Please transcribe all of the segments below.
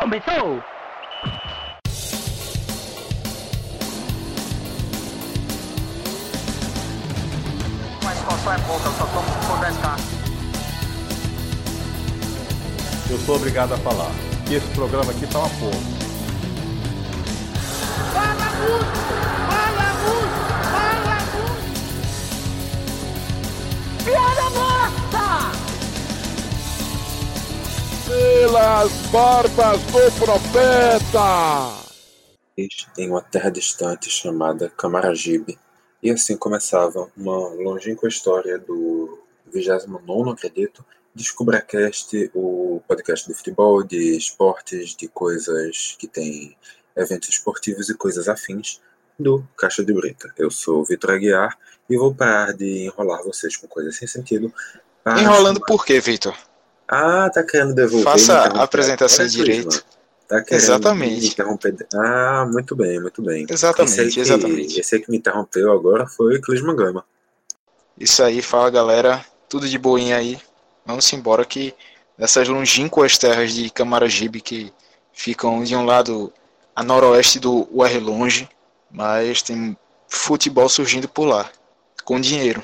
Começou! Mas qual é pouca, eu só tomo por 10k. Eu sou obrigado a falar que esse programa aqui tá uma porra. Fala muito! Pelas barbas do profeta! em uma terra distante chamada Camaragibe. E assim começava uma longínqua história do 29 acredito, DescubraCast, o podcast de futebol, de esportes, de coisas que tem eventos esportivos e coisas afins do Caixa de Brita. Eu sou o Vitor Aguiar e vou parar de enrolar vocês com coisas sem sentido. Enrolando chamar- por quê, Vitor? Ah, tá querendo devolver. Faça a apresentação Olha, direito. Tá querendo Exatamente. me interromper. Ah, muito bem, muito bem. Exatamente, esse que, exatamente. Esse que me interrompeu agora foi o Clisman Gama. Isso aí, fala galera, tudo de boinha aí. Vamos embora que nessas longínquas terras de Camaragibe que ficam de um lado a noroeste do UR Longe, mas tem futebol surgindo por lá, com dinheiro.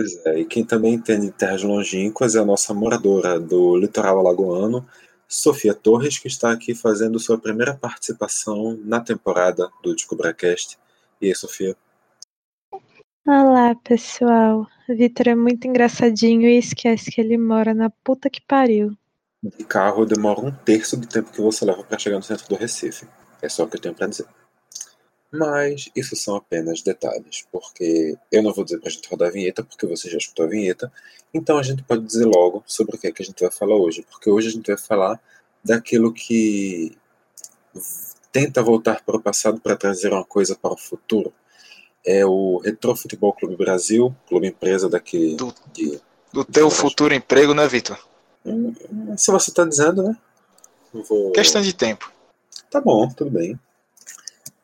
Pois é, e quem também entende de terras longínquas é a nossa moradora do litoral alagoano, Sofia Torres, que está aqui fazendo sua primeira participação na temporada do DescubraCast. E aí, Sofia? Olá, pessoal. Vitor é muito engraçadinho e esquece que ele mora na puta que pariu. De carro demora um terço do tempo que você leva para chegar no centro do Recife. É só o que eu tenho para dizer. Mas isso são apenas detalhes, porque eu não vou dizer pra gente rodar a vinheta, porque você já escutou a vinheta. Então a gente pode dizer logo sobre o que é que a gente vai falar hoje, porque hoje a gente vai falar daquilo que tenta voltar para o passado para trazer uma coisa para o futuro. É o Retro Futebol Clube Brasil, clube empresa daqui Do- de Do teu Verdade. futuro emprego, né, Vitor? Hum, Se você está dizendo, né? Vou... Questão de tempo. Tá bom, tudo bem.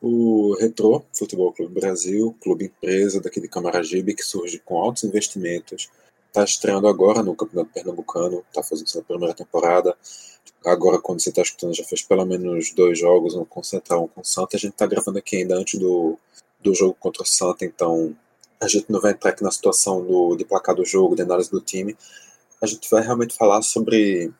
O Retro Futebol Clube Brasil, clube empresa daqui de Camaragibe, que surge com altos investimentos, está estreando agora no Campeonato Pernambucano, está fazendo sua primeira temporada. Agora, quando você está escutando, já fez pelo menos dois jogos, um com o Central, um com o Santa. A gente está gravando aqui ainda antes do, do jogo contra o Santa, então a gente não vai entrar aqui na situação do, de placar do jogo, de análise do time. A gente vai realmente falar sobre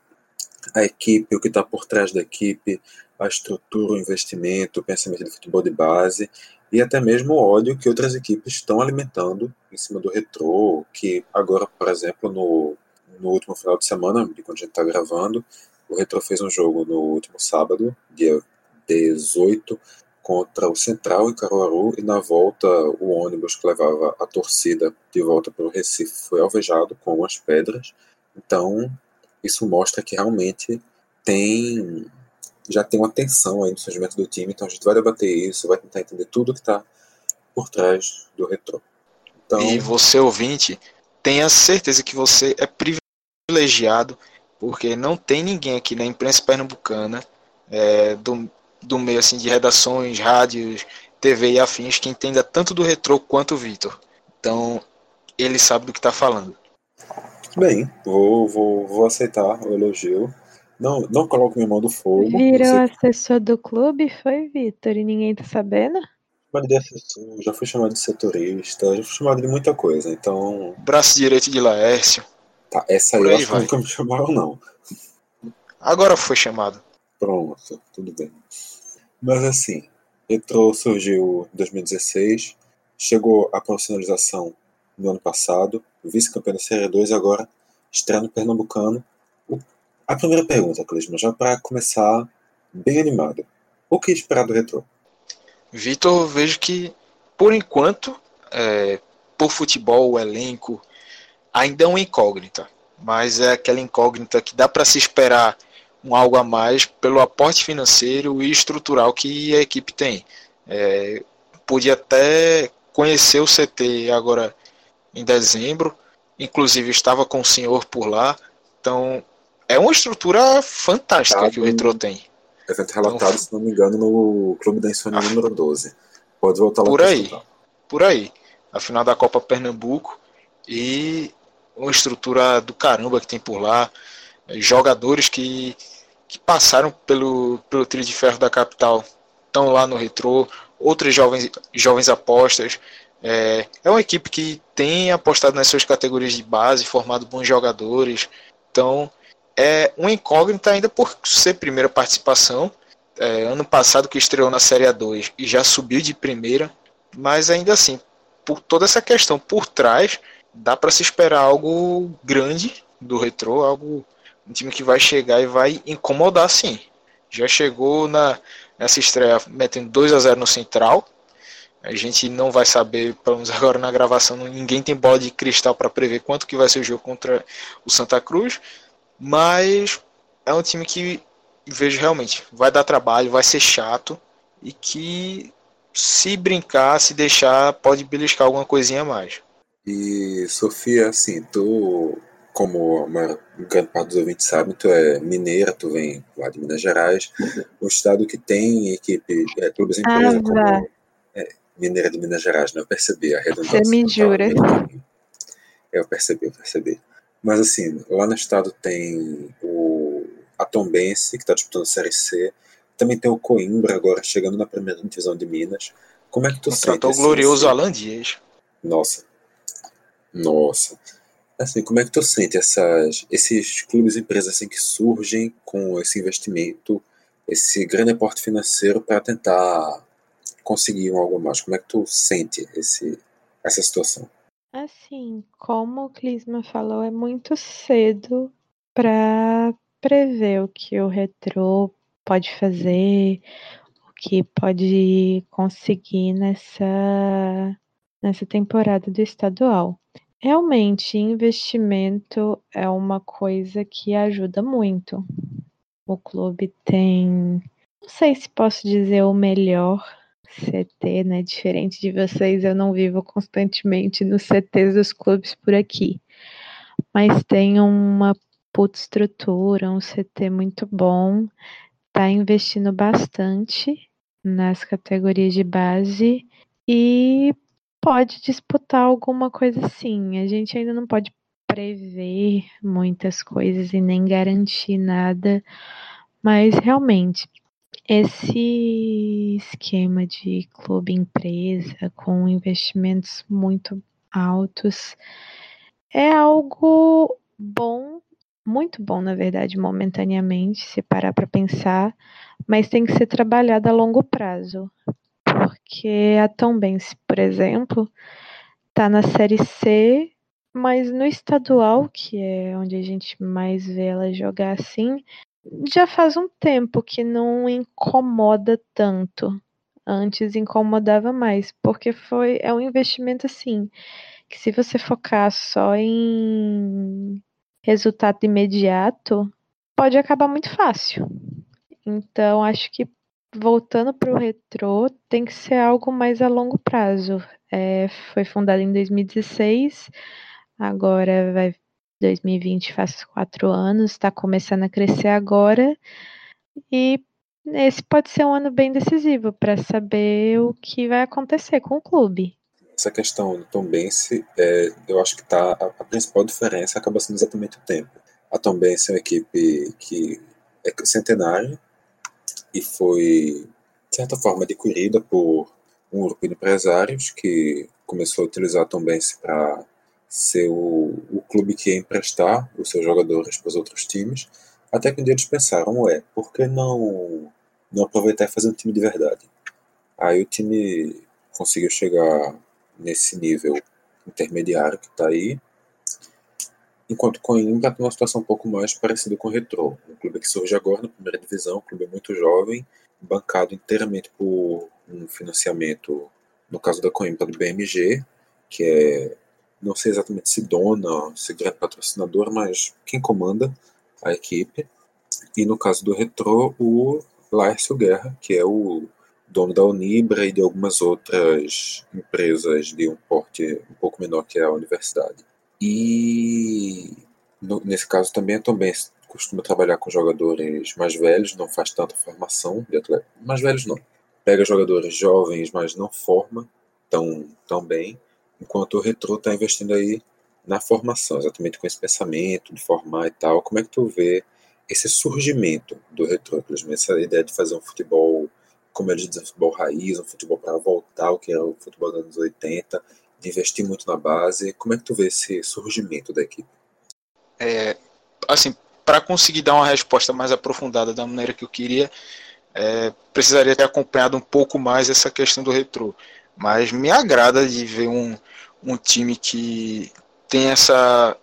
a equipe, o que está por trás da equipe, a estrutura, o investimento, o pensamento de futebol de base e até mesmo o ódio que outras equipes estão alimentando em cima do retrô, que agora, por exemplo, no, no último final de semana, de quando a gente está gravando, o retrô fez um jogo no último sábado, dia 18, contra o Central em Caruaru, e na volta o ônibus que levava a torcida de volta para o Recife foi alvejado com umas pedras. Então, isso mostra que realmente tem já tem uma tensão aí no surgimento do time, então a gente vai debater isso, vai tentar entender tudo que está por trás do retrô. Então, E você, ouvinte, tenha certeza que você é privilegiado, porque não tem ninguém aqui na imprensa pernambucana, é, do, do meio assim, de redações, rádios, TV e afins, que entenda tanto do retrô quanto o Vitor. Então, ele sabe do que está falando. bem, vou, vou, vou aceitar o elogio. Não, não coloco minha mão do fogo. Virou Você assessor do clube, foi, Vitor? E ninguém tá sabendo? chamado de assessor, já fui chamado de setorista, já fui chamado de muita coisa. Então, Braço direito de Laércio. tá, essa aí Por eu aí acho que nunca me chamaram, não. Agora foi chamado. Pronto, tudo bem. Mas assim, Retro surgiu em 2016, chegou à profissionalização no ano passado, vice-campeão da Série 2 e agora estreia no Pernambucano. A primeira pergunta, Clisma, já para começar bem animado. O que esperar do Retro? Vitor, vejo que, por enquanto, é, por futebol, o elenco ainda é uma incógnita. Mas é aquela incógnita que dá para se esperar um algo a mais pelo aporte financeiro e estrutural que a equipe tem. É, até conhecer o CT agora em dezembro, inclusive estava com o senhor por lá. Então, é uma estrutura fantástica Tá que o. Retro tem. Evento relatado, se não me engano, no Clube da Insônia número 12. Pode voltar lá Por aí. escutar. por aí. A final da Copa Pernambuco e uma estrutura do caramba que tem por lá. Jogadores que que passaram pelo, pelo trio de ferro da capital estão lá no retrô, outras jovens, jovens apostas. É, é uma equipe que tem apostado nas suas categorias de base, formado bons jogadores. Então, é uma incógnita ainda por ser primeira participação. É, ano passado que estreou na Série A2 e já subiu de primeira, mas ainda assim, por toda essa questão por trás, dá para se esperar algo grande do Retrô, algo um time que vai chegar e vai incomodar sim. Já chegou na nessa estreia metendo 2 a 0 no Central. A gente não vai saber, pelo menos agora na gravação, ninguém tem bola de cristal para prever quanto que vai ser o jogo contra o Santa Cruz, mas é um time que vejo realmente vai dar trabalho, vai ser chato e que se brincar, se deixar, pode beliscar alguma coisinha a mais. E Sofia, assim, tu, como uma grande parte dos ouvintes sabem, tu é mineira, tu vem lá de Minas Gerais, um estado que tem equipe, é, clubes empresa ah, como é, mineira de Minas Gerais, não né? eu percebi a redundância. Você me jura? Eu percebi, eu percebi. Mas assim, lá no estado tem o a Tombense, que está disputando a Série C, também tem o Coimbra agora chegando na primeira divisão de Minas. Como é que tu Contratou sente? o glorioso Alan Dias. Nossa. Nossa. Assim, como é que tu sente essas, esses clubes e empresas assim, que surgem com esse investimento, esse grande aporte financeiro para tentar conseguir algo mais? Como é que tu sente esse, essa situação? Assim, como o Clisma falou, é muito cedo para prever o que o retrô pode fazer, o que pode conseguir nessa, nessa temporada do estadual. Realmente, investimento é uma coisa que ajuda muito. O clube tem, não sei se posso dizer o melhor CT, né? Diferente de vocês, eu não vivo constantemente nos CTs dos clubes por aqui. Mas tem uma puta estrutura, um CT muito bom está investindo bastante nas categorias de base e pode disputar alguma coisa assim. A gente ainda não pode prever muitas coisas e nem garantir nada, mas realmente esse esquema de clube empresa com investimentos muito altos é algo bom muito bom, na verdade, momentaneamente, se parar para pensar, mas tem que ser trabalhado a longo prazo. Porque a Tombense, por exemplo, está na Série C, mas no estadual, que é onde a gente mais vê ela jogar assim, já faz um tempo que não incomoda tanto. Antes incomodava mais, porque foi é um investimento assim, que se você focar só em resultado imediato, pode acabar muito fácil. Então, acho que voltando para o retrô, tem que ser algo mais a longo prazo. É, foi fundado em 2016, agora vai 2020 faz quatro anos, está começando a crescer agora e esse pode ser um ano bem decisivo para saber o que vai acontecer com o clube essa questão do Tombense, é, eu acho que tá, a, a, principal diferença acaba sendo exatamente o tempo. A Tombense é uma equipe que é centenária e foi, de certa forma, adquirida por um grupo de empresários que começou a utilizar a Tombense para ser o, o clube que ia emprestar os seus jogadores para os outros times, até que um dia eles pensaram, ué, por que não, não aproveitar e fazer um time de verdade? Aí o time conseguiu chegar nesse nível intermediário que está aí, enquanto Coimbra tem uma situação um pouco mais parecida com o Retrô, um clube que surge agora na primeira divisão, um clube muito jovem, bancado inteiramente por um financiamento, no caso da Coimbra, do BMG, que é, não sei exatamente se dona, se grande patrocinador, mas quem comanda a equipe, e no caso do Retrô, o Laércio Guerra, que é o dono da Unibra e de algumas outras empresas de um porte um pouco menor que a universidade. E no, nesse caso também, também costuma trabalhar com jogadores mais velhos, não faz tanta formação de atleta. Mais velhos não. Pega jogadores jovens, mas não forma tão, tão bem, enquanto o Retro está investindo aí na formação, exatamente com esse pensamento de formar e tal. Como é que tu vê esse surgimento do retrô, essa ideia de fazer um futebol, como eles dizem, um futebol raiz, um futebol para voltar ao que era o futebol dos anos 80, de investir muito na base. Como é que tu vê esse surgimento da equipe? É, assim, para conseguir dar uma resposta mais aprofundada da maneira que eu queria, é, precisaria ter acompanhado um pouco mais essa questão do retrô. Mas me agrada de ver um, um time que tem essa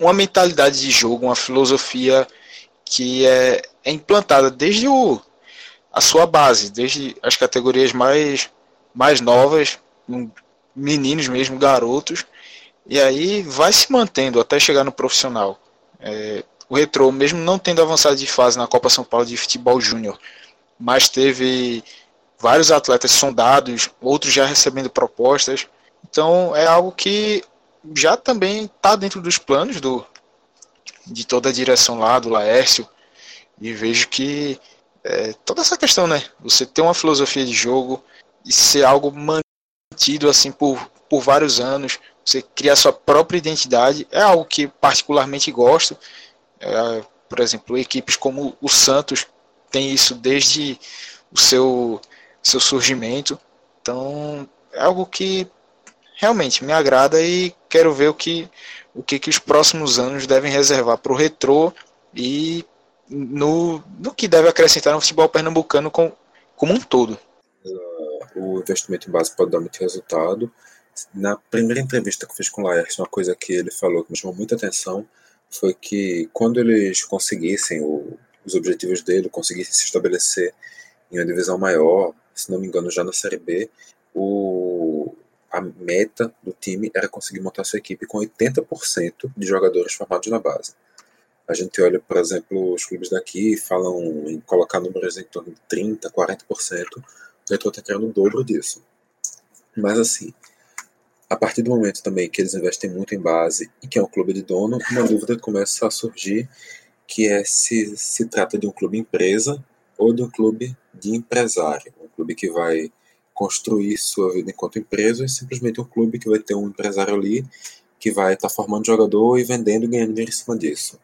uma mentalidade de jogo, uma filosofia que é, é implantada desde o, a sua base, desde as categorias mais, mais novas, meninos mesmo, garotos, e aí vai se mantendo até chegar no profissional. É, o Retro, mesmo não tendo avançado de fase na Copa São Paulo de Futebol Júnior, mas teve vários atletas sondados, outros já recebendo propostas. Então é algo que já também está dentro dos planos do, de toda a direção lá do Laércio e vejo que é, toda essa questão, né? Você ter uma filosofia de jogo e ser algo mantido assim por, por vários anos, você criar sua própria identidade é algo que particularmente gosto. É, por exemplo, equipes como o Santos tem isso desde o seu, seu surgimento. Então, é algo que realmente me agrada e quero ver o que, o que, que os próximos anos devem reservar para o retrô e no, no que deve acrescentar no futebol pernambucano com, como um todo. O investimento em base pode dar muito resultado. Na primeira entrevista que fiz com o Laércio, uma coisa que ele falou que me chamou muita atenção foi que quando eles conseguissem o, os objetivos dele, conseguissem se estabelecer em uma divisão maior, se não me engano já na Série B, o, a meta do time era conseguir montar sua equipe com 80% de jogadores formados na base. A gente olha, por exemplo, os clubes daqui falam em colocar números em torno de 30%, 40%. O Retro está querendo o dobro disso. Mas assim, a partir do momento também que eles investem muito em base e que é um clube de dono, uma dúvida começa a surgir que é se se trata de um clube empresa ou de um clube de empresário, clube que vai construir sua vida enquanto empresa, é simplesmente um clube que vai ter um empresário ali que vai estar tá formando jogador e vendendo e ganhando dinheiro em cima disso.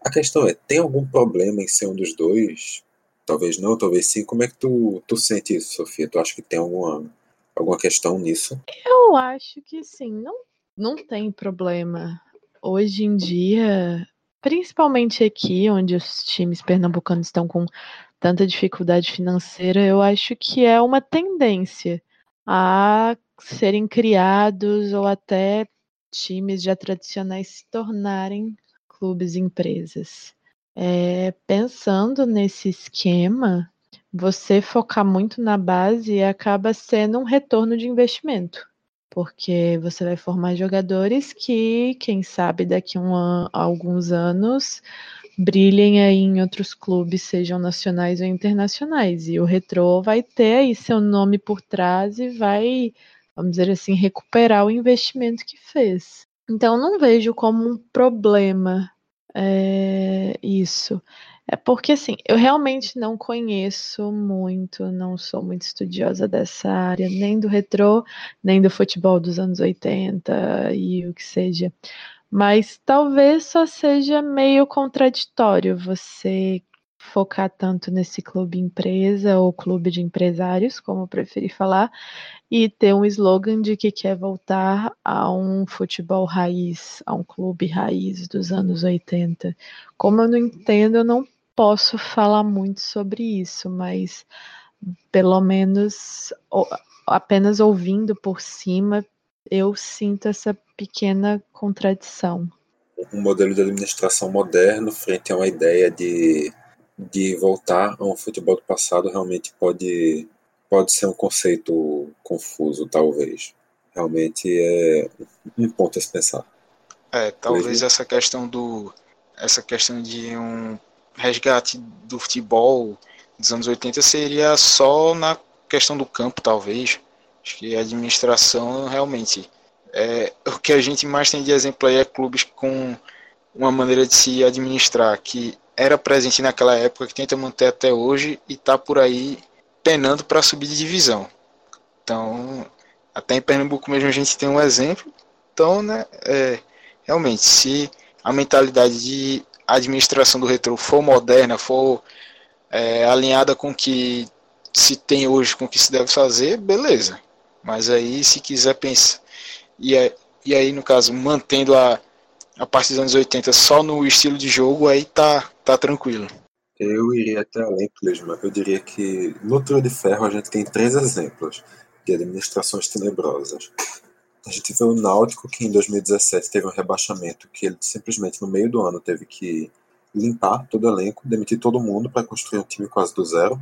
A questão é, tem algum problema em ser um dos dois? Talvez não, talvez sim. Como é que tu, tu sente isso, Sofia? Tu acha que tem alguma, alguma questão nisso? Eu acho que sim, não, não tem problema. Hoje em dia, principalmente aqui, onde os times pernambucanos estão com tanta dificuldade financeira, eu acho que é uma tendência a serem criados ou até times já tradicionais se tornarem clubes e empresas. É, pensando nesse esquema, você focar muito na base acaba sendo um retorno de investimento, porque você vai formar jogadores que, quem sabe, daqui a, um, alguns anos brilhem aí em outros clubes, sejam nacionais ou internacionais. E o Retro vai ter aí seu nome por trás e vai, vamos dizer assim, recuperar o investimento que fez. Então, não vejo como um problema é, isso. É porque, assim, eu realmente não conheço muito, não sou muito estudiosa dessa área, nem do retrô, nem do futebol dos anos 80 e o que seja. Mas talvez só seja meio contraditório você focar tanto nesse clube empresa ou clube de empresários, como eu preferi falar, e ter um slogan de que quer voltar a um futebol raiz, a um clube raiz dos anos 80. Como eu não entendo, eu não posso falar muito sobre isso, mas pelo menos apenas ouvindo por cima, eu sinto essa pequena contradição. Um modelo de administração moderno frente a uma ideia de, de voltar a um futebol do passado realmente pode, pode ser um conceito confuso, talvez. Realmente é um ponto a se pensar. É, talvez essa questão do essa questão de um resgate do futebol dos anos 80 seria só na questão do campo, talvez. Acho que a administração realmente é, o que a gente mais tem de exemplo aí é clubes com uma maneira de se administrar que era presente naquela época, que tenta manter até hoje e está por aí penando para subir de divisão. Então, até em Pernambuco mesmo a gente tem um exemplo. Então, né, é, realmente, se a mentalidade de administração do Retro for moderna, for é, alinhada com o que se tem hoje, com o que se deve fazer, beleza. Mas aí, se quiser pensar, e, e aí, no caso, mantendo a, a partir dos anos 80 só no estilo de jogo, aí tá, tá tranquilo. Eu iria até além, Clisma. Eu diria que no Trio de Ferro a gente tem três exemplos de administrações tenebrosas. A gente vê o Náutico, que em 2017 teve um rebaixamento, que ele simplesmente no meio do ano teve que limpar todo o elenco, demitir todo mundo para construir um time quase do zero.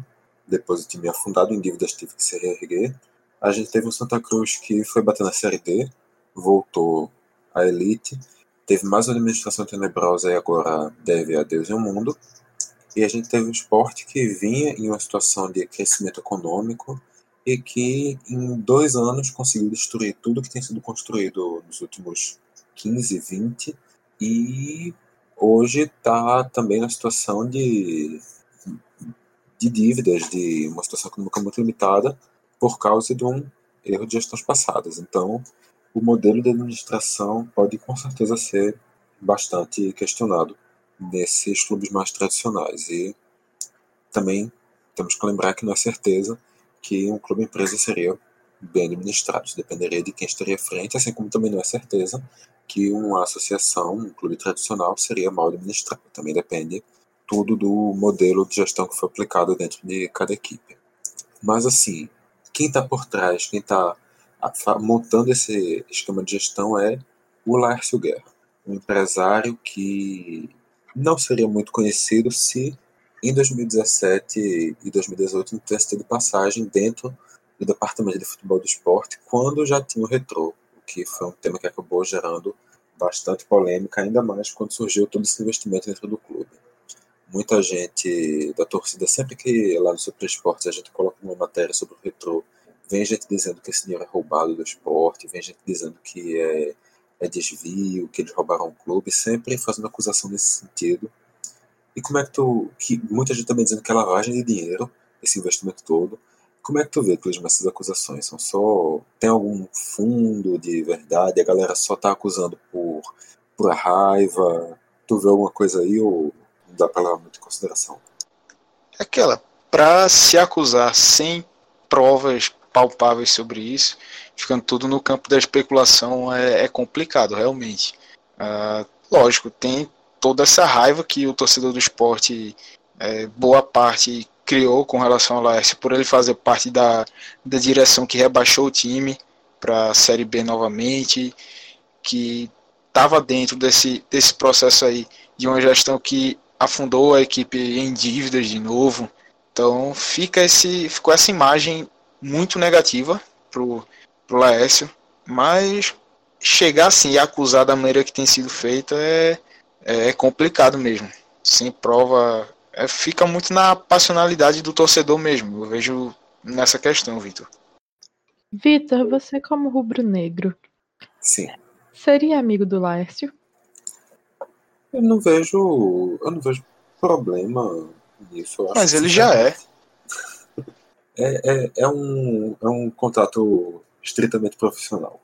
Depois o time afundado em dívidas teve que se reerguer. A gente teve o Santa Cruz, que foi bater na Série D, voltou à elite, teve mais uma administração tenebrosa e agora deve a Deus e ao mundo. E a gente teve um esporte que vinha em uma situação de crescimento econômico, e que em dois anos conseguiu destruir tudo que tem sido construído nos últimos 15, 20 e hoje está também na situação de, de dívidas, de uma situação econômica muito limitada por causa de um erro de gestões passadas. Então, o modelo de administração pode com certeza ser bastante questionado nesses clubes mais tradicionais e também temos que lembrar que não é certeza que um clube empresa seria bem administrado. Isso dependeria de quem estaria à frente, assim como também não é certeza que uma associação, um clube tradicional, seria mal administrado. Também depende tudo do modelo de gestão que foi aplicado dentro de cada equipe. Mas, assim, quem está por trás, quem está montando esse esquema de gestão é o Lárcio Guerra, um empresário que não seria muito conhecido se em 2017 e 2018 não tivesse tido passagem dentro do Departamento de Futebol do Esporte, quando já tinha o retrô, o que foi um tema que acabou gerando bastante polêmica, ainda mais quando surgiu todo esse investimento dentro do clube. Muita gente da torcida, sempre que lá no Super Esportes a gente coloca uma matéria sobre o retrô, vem gente dizendo que esse dinheiro é roubado do esporte, vem gente dizendo que é, é desvio, que eles roubaram o clube, sempre fazendo acusação nesse sentido e como é que tu. Que muita gente também dizendo que é lavagem de dinheiro, esse investimento todo. Como é que tu vê, Clisma, essas acusações? São só. Tem algum fundo de verdade? A galera só tá acusando por, por raiva? Tu vê alguma coisa aí ou não dá pra levar muito em consideração? Aquela, pra se acusar sem provas palpáveis sobre isso, ficando tudo no campo da especulação, é, é complicado, realmente. Uh, lógico, tem toda essa raiva que o torcedor do esporte, é, boa parte, criou com relação ao Laércio, por ele fazer parte da, da direção que rebaixou o time para a Série B novamente, que estava dentro desse, desse processo aí de uma gestão que afundou a equipe em dívidas de novo. Então fica esse, ficou essa imagem muito negativa pro, pro Laércio, mas chegar assim e acusar da maneira que tem sido feita é, é complicado mesmo. Sem prova, é, fica muito na passionalidade do torcedor mesmo. Eu vejo nessa questão, Vitor. Vitor, você como rubro-negro. Sim. Seria amigo do Laércio? Eu não vejo. Eu não vejo problema nisso. Mas ele já é. É, é, é, um, é um contrato estritamente profissional.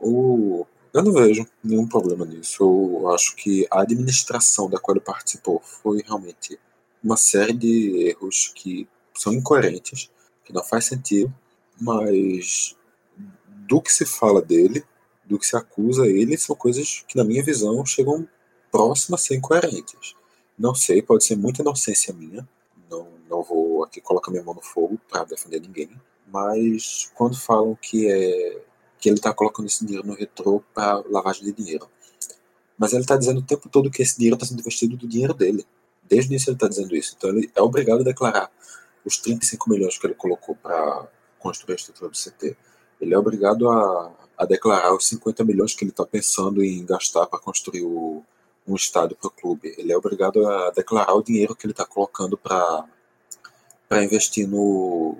O, eu não vejo nenhum problema nisso. Eu acho que a administração da qual ele participou foi realmente uma série de erros que são incoerentes, que não faz sentido, mas do que se fala dele, do que se acusa ele, são coisas que, na minha visão, chegam próximas a ser incoerentes. Não sei, pode ser muita inocência minha, não, não vou aqui colocar minha mão no fogo para defender ninguém, mas quando falam que é que ele está colocando esse dinheiro no retrô para lavagem de dinheiro. Mas ele está dizendo o tempo todo que esse dinheiro está sendo investido do dinheiro dele. Desde o início ele está dizendo isso. Então ele é obrigado a declarar os 35 milhões que ele colocou para construir a estrutura do CT. Ele é obrigado a, a declarar os 50 milhões que ele está pensando em gastar para construir o, um estádio para o clube. Ele é obrigado a declarar o dinheiro que ele está colocando para investir no,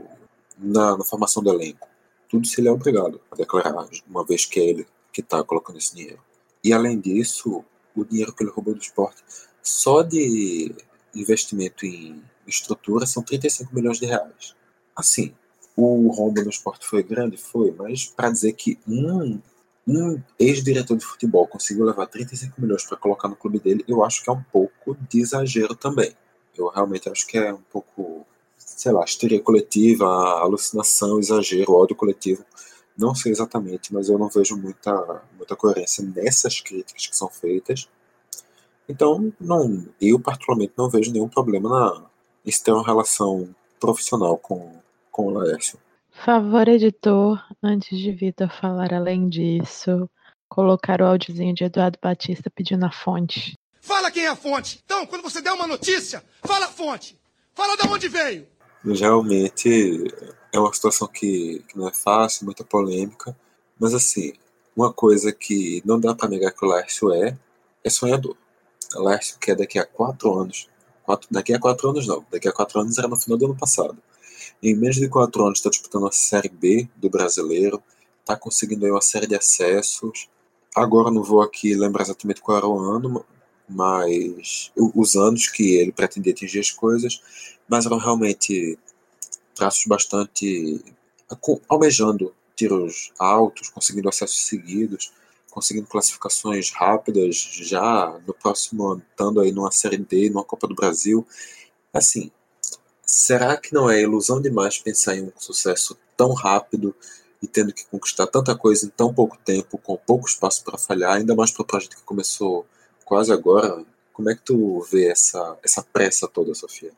na, na formação do elenco tudo se ele é obrigado a declarar, uma vez que é ele que está colocando esse dinheiro. E além disso, o dinheiro que ele roubou do esporte, só de investimento em estrutura, são 35 milhões de reais. Assim, o rombo no esporte foi grande? Foi, mas para dizer que um um ex-diretor de futebol conseguiu levar 35 milhões para colocar no clube dele, eu acho que é um pouco de exagero também. Eu realmente acho que é um pouco, sei lá, histeria coletiva, alucinação, exagero, ódio coletivo. Não sei exatamente, mas eu não vejo muita, muita coerência nessas críticas que são feitas. Então, não, eu particularmente não vejo nenhum problema na, em ter uma relação profissional com, com o Laércio. Favor, editor, antes de Vitor falar além disso, colocar o áudiozinho de Eduardo Batista pedindo a fonte. Fala quem é a fonte. Então, quando você der uma notícia, fala a fonte. Fala de onde veio. Realmente é uma situação que, que não é fácil, muita polêmica, mas assim, uma coisa que não dá para negar que o Lárcio é, é sonhador. O Lárcio quer daqui a quatro anos, quatro, daqui a quatro anos não, daqui a quatro anos era no final do ano passado. Em menos de quatro anos está disputando a Série B do Brasileiro, está conseguindo aí uma série de acessos. Agora não vou aqui lembrar exatamente qual era o ano, mas os anos que ele pretendia atingir as coisas, mas eram realmente traços bastante almejando tiros altos, conseguindo acessos seguidos, conseguindo classificações rápidas já no próximo ano, estando aí numa Série D, numa Copa do Brasil. Assim, será que não é ilusão demais pensar em um sucesso tão rápido e tendo que conquistar tanta coisa em tão pouco tempo, com pouco espaço para falhar, ainda mais para o projeto que começou quase agora? Como é que tu vê essa, essa pressa toda, Sofia?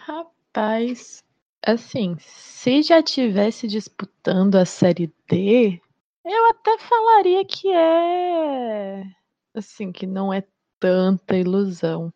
Rapaz, assim, se já tivesse disputando a Série D, eu até falaria que é. Assim, que não é tanta ilusão.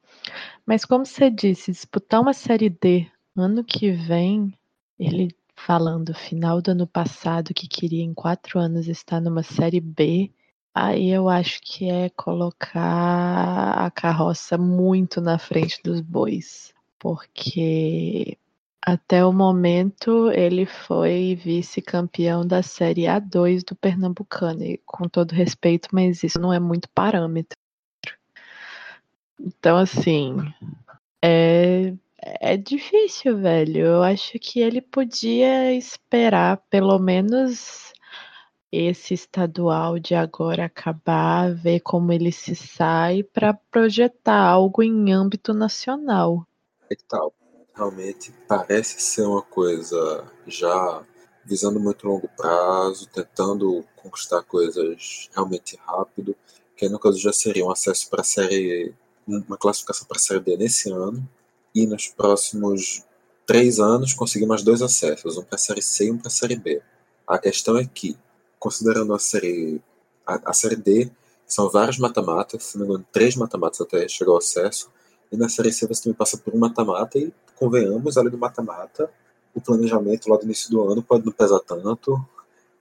Mas como você disse, disputar uma Série D ano que vem, ele falando final do ano passado que queria em quatro anos estar numa Série B, aí eu acho que é colocar a carroça muito na frente dos bois. Porque até o momento ele foi vice-campeão da Série A2 do Pernambucano. E com todo respeito, mas isso não é muito parâmetro. Então, assim, é, é difícil, velho. Eu acho que ele podia esperar pelo menos esse estadual de agora acabar, ver como ele se sai para projetar algo em âmbito nacional. É tal? Realmente parece ser uma coisa já visando muito longo prazo, tentando conquistar coisas realmente rápido, que no caso já seria um acesso para a série uma classificação para a Série D nesse ano e nos próximos três anos conseguir mais dois acessos, um para a Série C e um para a Série B. A questão é que, considerando a Série, a, a série D, são vários mata-matas, se não me engano, três mata-matas até chegar ao acesso, e na Série C você também passa por um mata-mata e, convenhamos, além do mata-mata, o planejamento lá do início do ano pode não pesar tanto,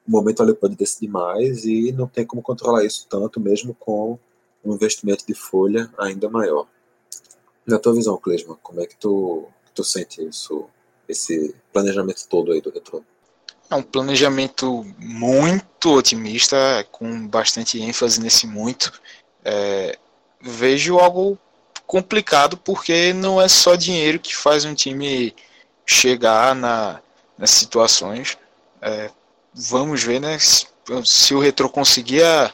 o momento ali pode decidir mais e não tem como controlar isso tanto, mesmo com um investimento de folha ainda maior. Na tua visão, Clesma, como é que tu, tu sente isso, esse planejamento todo aí do retrô? É um planejamento muito otimista, com bastante ênfase nesse muito. É, vejo algo complicado porque não é só dinheiro que faz um time chegar na, nas situações. É, vamos ver né, se, se o Retro conseguir a,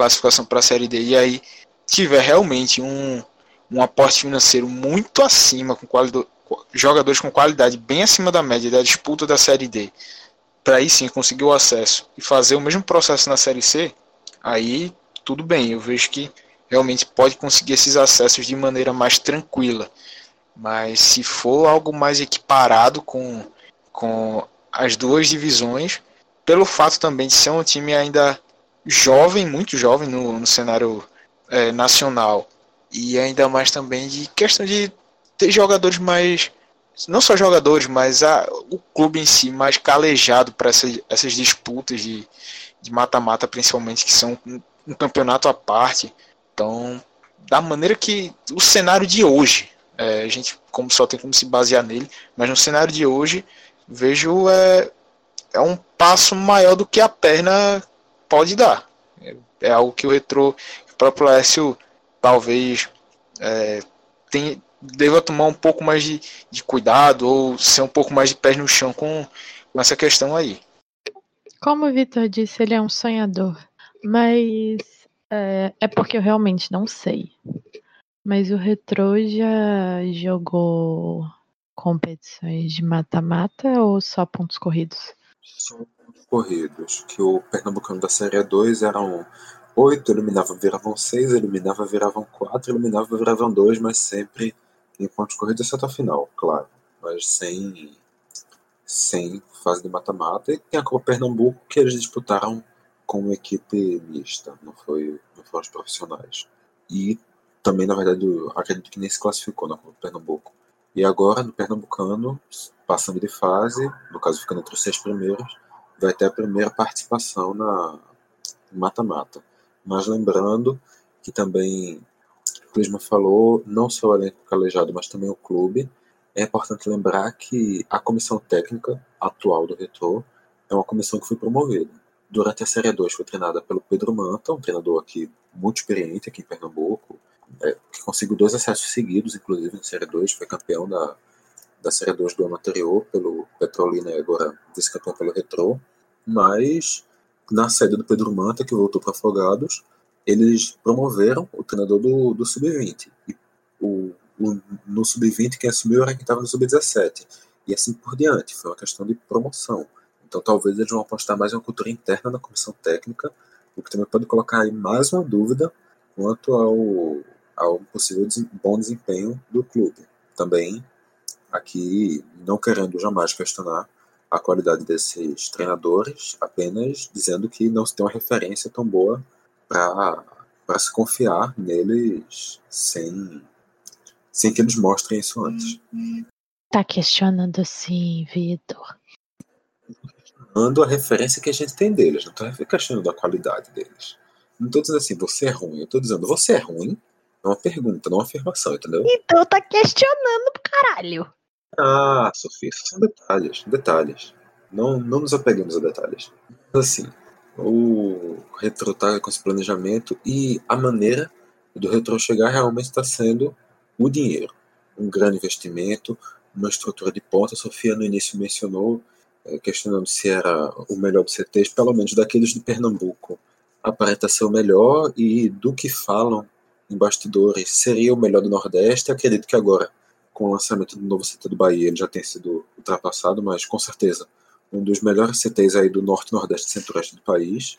classificação para a Série D e aí tiver realmente um, um aporte financeiro muito acima, com qualidade, jogadores com qualidade bem acima da média da disputa da Série D, para aí sim conseguir o acesso e fazer o mesmo processo na Série C, aí tudo bem, eu vejo que realmente pode conseguir esses acessos de maneira mais tranquila. Mas se for algo mais equiparado com, com as duas divisões, pelo fato também de ser um time ainda jovem, muito jovem no, no cenário é, nacional. E ainda mais também de questão de ter jogadores mais. Não só jogadores, mas a, o clube em si mais calejado para essa, essas disputas de mata-mata, principalmente, que são um, um campeonato à parte. Então, da maneira que o cenário de hoje, é, a gente como só tem como se basear nele, mas no cenário de hoje, vejo é, é um passo maior do que a perna pode dar. É, é algo que o retro, o próprio Lécio, talvez é, tem, deva tomar um pouco mais de, de cuidado ou ser um pouco mais de pés no chão com, com essa questão aí. Como o Vitor disse, ele é um sonhador. Mas é, é, porque eu realmente não sei. Mas o Retro já jogou competições de mata-mata ou só pontos corridos? Pontos corridos. Que o Pernambucano da Série 2 eram oito, eliminava, viravam seis, eliminava, viravam quatro, eliminava, viravam dois, mas sempre em pontos corridos até a final, claro. Mas sem, sem fase de mata-mata. E tem a Copa Pernambuco que eles disputaram com uma equipe mista, não foi, não foram os profissionais. E também, na verdade, acredito que nem se classificou na Copa Pernambuco. E agora, no Pernambucano, passando de fase, no caso ficando entre os seis primeiros, vai ter a primeira participação na mata-mata. Mas lembrando que também, o Clisma falou, não só o elenco calejado, mas também o clube. É importante lembrar que a comissão técnica atual do Retro é uma comissão que foi promovida. Durante a Série 2 foi treinada pelo Pedro Manta, um treinador aqui muito experiente aqui em Pernambuco, é, que conseguiu dois acessos seguidos, inclusive na Série 2, foi campeão da, da Série 2 do ano anterior pelo Petrolina e agora vice-campeão pelo Retro. Mas na saída do Pedro Manta, que voltou para Afogados, eles promoveram o treinador do, do Sub-20. E o, o, no Sub-20 quem assumiu era quem estava no Sub-17. E assim por diante, foi uma questão de promoção. Então talvez eles vão apostar mais em uma cultura interna na comissão técnica, o que também pode colocar aí mais uma dúvida quanto ao, ao possível bom desempenho do clube. Também aqui não querendo jamais questionar a qualidade desses treinadores, apenas dizendo que não se tem uma referência tão boa para se confiar neles sem, sem que eles mostrem isso antes. Tá questionando sim, Vitor. Questionando a referência que a gente tem deles, não estou questionando a qualidade deles. Não estou dizendo assim, você é ruim, eu estou dizendo, você é ruim? É uma pergunta, não uma afirmação, entendeu? Então tá questionando pro caralho. Ah, Sofia, são detalhes, detalhes. Não, não nos apeguemos a detalhes. Mas assim, o retro tá com esse planejamento e a maneira do retro chegar realmente está sendo o dinheiro. Um grande investimento, uma estrutura de ponta. A Sofia no início mencionou, é, questionando se era o melhor dos CTs, pelo menos daqueles de Pernambuco. Aparenta ser o melhor e do que falam em bastidores seria o melhor do Nordeste. Acredito que agora com o lançamento do novo CT do Bahia, ele já tem sido ultrapassado, mas com certeza um dos melhores CTs aí do norte, nordeste e centro-oeste do país.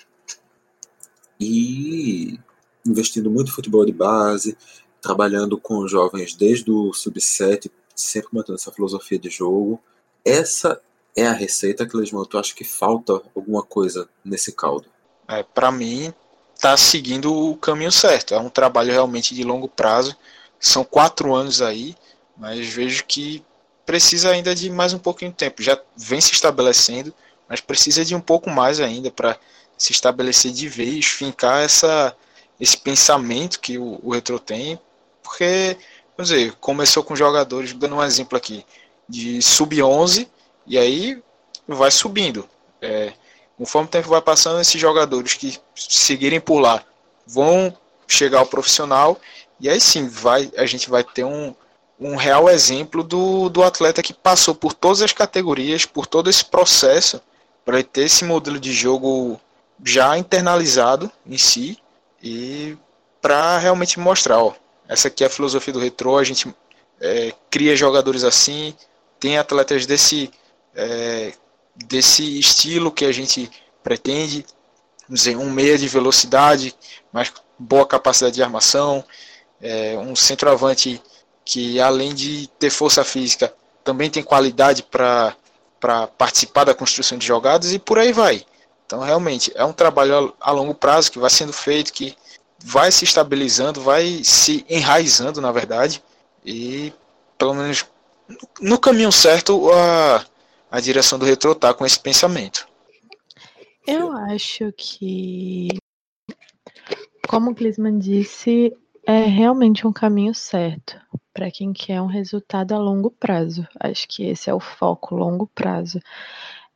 E investindo muito em futebol de base, trabalhando com jovens desde o sub-7, sempre mantendo essa filosofia de jogo. Essa é a receita que eles tu acha que falta alguma coisa nesse caldo? É, para mim, tá seguindo o caminho certo. É um trabalho realmente de longo prazo. São quatro anos aí mas vejo que precisa ainda de mais um pouquinho de tempo. Já vem se estabelecendo, mas precisa de um pouco mais ainda para se estabelecer de vez, fincar essa, esse pensamento que o, o Retro tem, porque, vamos dizer, começou com jogadores, dando um exemplo aqui, de sub-11, e aí vai subindo. É, conforme o tempo vai passando, esses jogadores que seguirem por lá vão chegar ao profissional, e aí sim vai, a gente vai ter um, um real exemplo do, do atleta que passou por todas as categorias, por todo esse processo, para ter esse modelo de jogo já internalizado em si e para realmente mostrar, ó, essa aqui é a filosofia do retrô, a gente é, cria jogadores assim, tem atletas desse, é, desse estilo que a gente pretende, dizer, um meia de velocidade, mas boa capacidade de armação, é, um centroavante que além de ter força física, também tem qualidade para participar da construção de jogadas e por aí vai. Então, realmente, é um trabalho a longo prazo que vai sendo feito, que vai se estabilizando, vai se enraizando, na verdade, e pelo menos no caminho certo a, a direção do Retro está com esse pensamento. Eu acho que, como o Glisman disse, é realmente um caminho certo para quem quer um resultado a longo prazo. Acho que esse é o foco, longo prazo.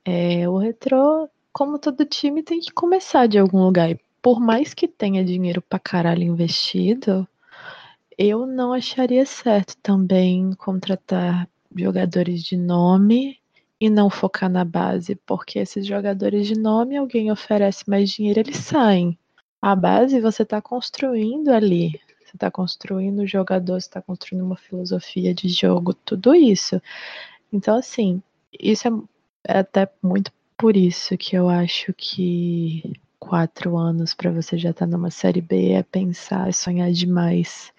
É, o retrô, como todo time, tem que começar de algum lugar. E por mais que tenha dinheiro para caralho investido, eu não acharia certo também contratar jogadores de nome e não focar na base? Porque esses jogadores de nome, alguém oferece mais dinheiro, eles saem. A base você está construindo ali. Você está construindo o jogador, você está construindo uma filosofia de jogo, tudo isso. Então, assim, isso é, é até muito por isso que eu acho que quatro anos para você já estar tá numa série B é pensar, é sonhar demais.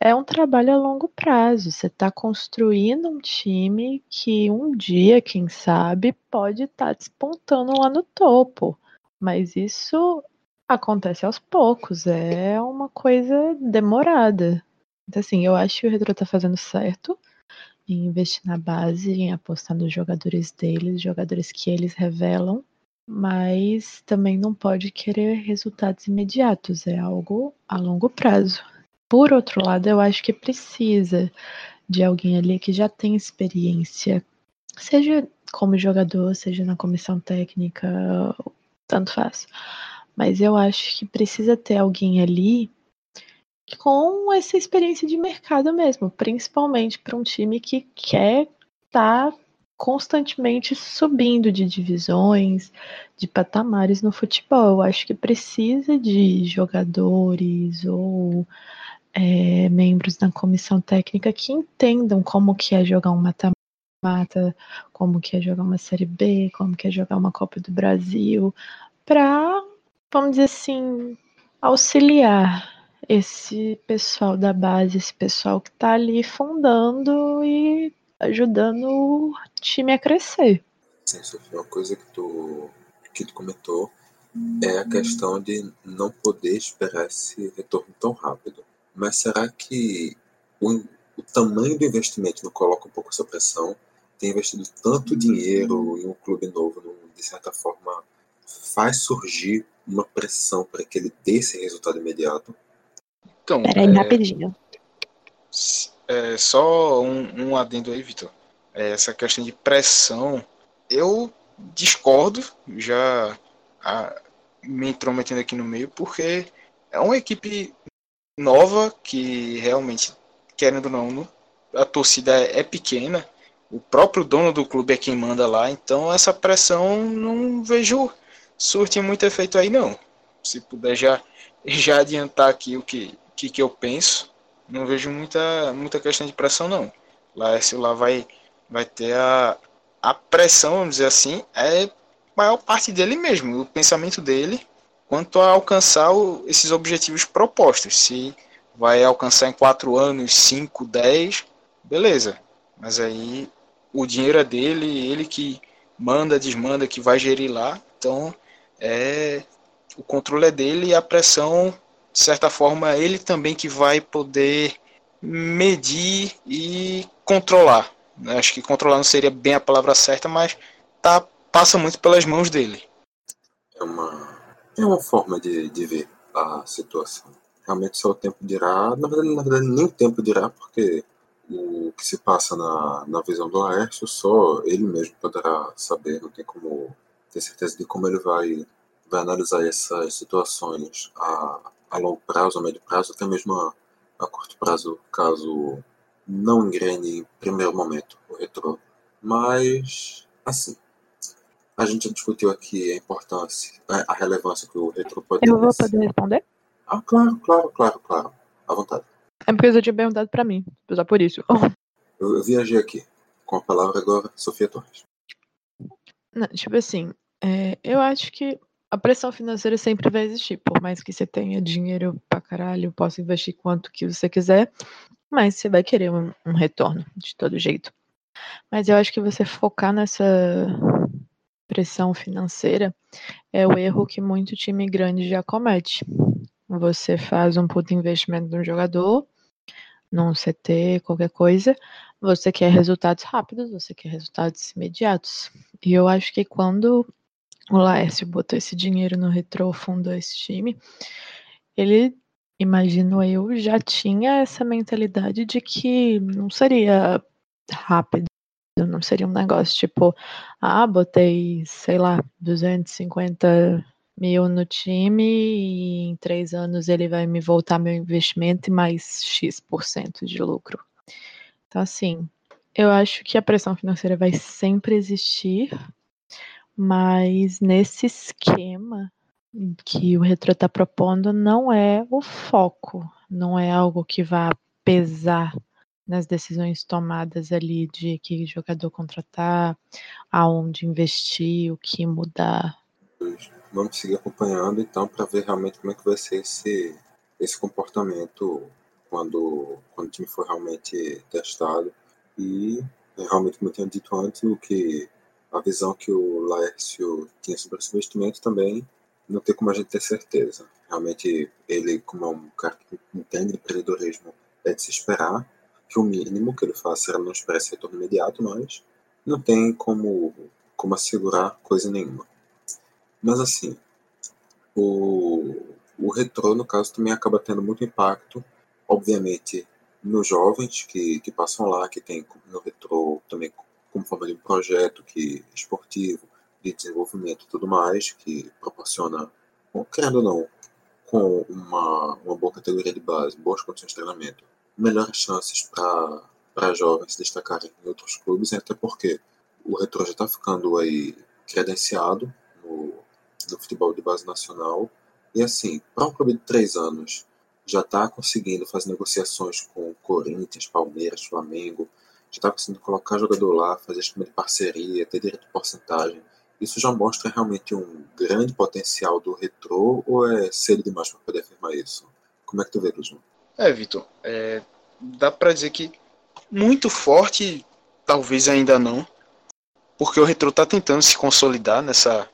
É um trabalho a longo prazo. Você está construindo um time que um dia, quem sabe, pode estar tá despontando lá no topo. Mas isso acontece aos poucos, é uma coisa demorada. Então, assim, eu acho que o Retro tá fazendo certo em investir na base, em apostar nos jogadores deles, jogadores que eles revelam, mas também não pode querer resultados imediatos, é algo a longo prazo. Por outro lado, eu acho que precisa de alguém ali que já tem experiência, seja como jogador, seja na comissão técnica, tanto faz mas eu acho que precisa ter alguém ali com essa experiência de mercado mesmo, principalmente para um time que quer estar tá constantemente subindo de divisões, de patamares no futebol. Eu acho que precisa de jogadores ou é, membros da comissão técnica que entendam como que é jogar um mata-mata, como que é jogar uma Série B, como que é jogar uma Copa do Brasil, para vamos dizer assim, auxiliar esse pessoal da base, esse pessoal que está ali fundando e ajudando o time a crescer. Sim, Sofia, uma coisa que tu, que tu comentou é a questão de não poder esperar esse retorno tão rápido. Mas será que o, o tamanho do investimento não coloca um pouco essa pressão? Tem investido tanto dinheiro em um clube novo, de certa forma, faz surgir uma pressão para que ele dê esse resultado imediato? Então, Peraí, é, rapidinho. É, só um, um adendo aí, Vitor. É, essa questão de pressão, eu discordo, já a, me intrometendo aqui no meio, porque é uma equipe nova que realmente, querendo ou não, a torcida é, é pequena, o próprio dono do clube é quem manda lá, então essa pressão não vejo surte muito efeito aí, não. Se puder já, já adiantar aqui o que, que, que eu penso, não vejo muita, muita questão de pressão, não. Laércio lá vai, vai ter a, a pressão, vamos dizer assim, é maior parte dele mesmo, o pensamento dele quanto a alcançar o, esses objetivos propostos. Se vai alcançar em 4 anos, 5, 10, beleza. Mas aí o dinheiro é dele, ele que manda, desmanda, que vai gerir lá. Então é o controle é dele e a pressão, de certa forma, é ele também que vai poder medir e controlar. Né? Acho que controlar não seria bem a palavra certa, mas tá, passa muito pelas mãos dele. É uma, é uma forma de, de ver a situação. Realmente só o tempo dirá. Na verdade, na verdade, nem o tempo dirá, porque o que se passa na, na visão do Laércio, só ele mesmo poderá saber, não tem como ter certeza de como ele vai, vai analisar essas situações a, a longo prazo, a médio prazo, até mesmo a, a curto prazo, caso não engrene em primeiro momento o retrô. Mas, assim, a gente já discutiu aqui a importância, a relevância que o retrô pode ter. Eu vou poder responder? Ah, claro, claro, claro, claro. À vontade. É porque você tinha perguntado para mim, só por isso. Eu, eu, viajei aqui. Com a palavra agora, Sofia Torres. Não, tipo assim, é, eu acho que a pressão financeira sempre vai existir, por mais que você tenha dinheiro pra caralho, possa investir quanto que você quiser, mas você vai querer um, um retorno de todo jeito. Mas eu acho que você focar nessa pressão financeira é o erro que muito time grande já comete. Você faz um puto investimento no jogador, num CT, qualquer coisa, você quer resultados rápidos, você quer resultados imediatos. E eu acho que quando o Laércio botou esse dinheiro no Retro, fundou esse time, ele, imagino eu, já tinha essa mentalidade de que não seria rápido, não seria um negócio tipo, ah, botei, sei lá, 250 mil no time e em três anos ele vai me voltar meu investimento e mais X% de lucro. Então, assim, Eu acho que a pressão financeira vai sempre existir, mas nesse esquema que o Retro está propondo não é o foco, não é algo que vá pesar nas decisões tomadas ali de que jogador contratar, aonde investir, o que mudar. Vamos seguir acompanhando então para ver realmente como é que vai ser esse, esse comportamento quando, quando o time for realmente testado. E realmente, como eu tinha dito antes, o que a visão que o Laércio tinha sobre esse investimento também não tem como a gente ter certeza. Realmente, ele, como é um cara que entende empreendedorismo, é de se esperar que o mínimo que ele faça não espere esse retorno imediato, mas não tem como, como assegurar coisa nenhuma. Mas assim, o, o retrô, no caso, também acaba tendo muito impacto, obviamente, nos jovens que, que passam lá, que tem no retrô também como forma de um projeto que, esportivo, de desenvolvimento e tudo mais, que proporciona, querendo ou não, com uma, uma boa categoria de base, boas condições de treinamento, melhores chances para jovens se destacarem em outros clubes, até porque o Retro já está ficando aí credenciado no futebol de base nacional. E assim, para um clube de três anos, já está conseguindo fazer negociações com Corinthians, Palmeiras, Flamengo, já está conseguindo colocar jogador lá, fazer esquema de parceria, ter direito de porcentagem. Isso já mostra realmente um grande potencial do retrô ou é cedo demais para poder afirmar isso? Como é que tu vê, Luzão? É, Vitor, é, dá para dizer que muito forte, talvez ainda não, porque o Retro está tentando se consolidar nessa,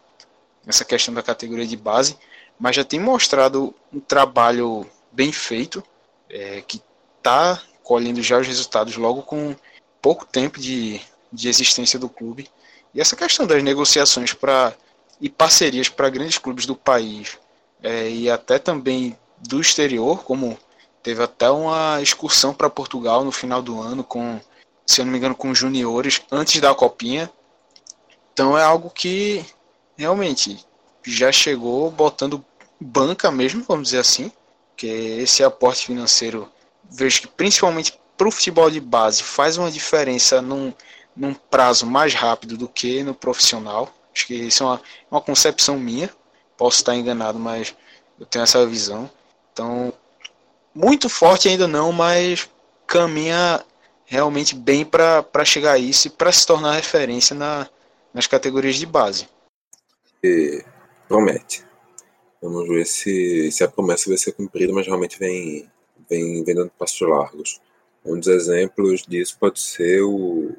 nessa questão da categoria de base, mas já tem mostrado um trabalho bem feito, é, que está colhendo já os resultados logo com pouco tempo de, de existência do clube. E essa questão das negociações para e parcerias para grandes clubes do país é, e até também do exterior, como Teve até uma excursão para Portugal no final do ano com, se eu não me engano, com juniores antes da copinha. Então é algo que realmente já chegou botando banca mesmo, vamos dizer assim, que esse aporte financeiro vejo que principalmente para o futebol de base faz uma diferença num, num prazo mais rápido do que no profissional. Acho que isso é uma, uma concepção minha. Posso estar enganado, mas eu tenho essa visão. Então, muito forte ainda não, mas caminha realmente bem para chegar a isso e para se tornar referência na, nas categorias de base. Promete. Vamos ver se, se a promessa vai ser cumprida, mas realmente vem, vem, vem dando passos largos. Um dos exemplos disso pode ser o,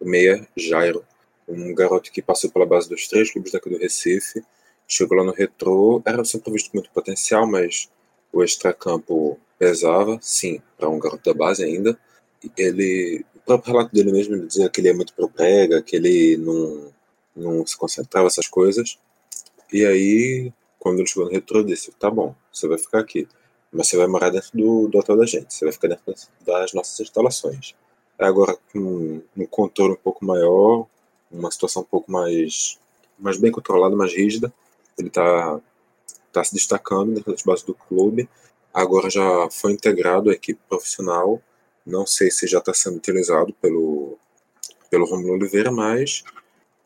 o Meia Jairo, um garoto que passou pela base dos três clubes daqui do Recife, chegou lá no Retrô, era sempre visto com muito potencial, mas o extracampo pesava, sim, para um garoto da base ainda. Ele, o próprio relato dele mesmo ele dizia que ele é muito pro que ele não, não se concentrava nessas coisas. E aí, quando ele chegou no retrô, disse: tá bom, você vai ficar aqui, mas você vai morar dentro do, do hotel da gente, você vai ficar dentro das nossas instalações. Agora, com um controle um pouco maior, uma situação um pouco mais, mais bem controlada, mais rígida, ele está está se destacando dentro das bases do clube. Agora já foi integrado à equipe profissional. Não sei se já está sendo utilizado pelo, pelo Romulo Oliveira, mas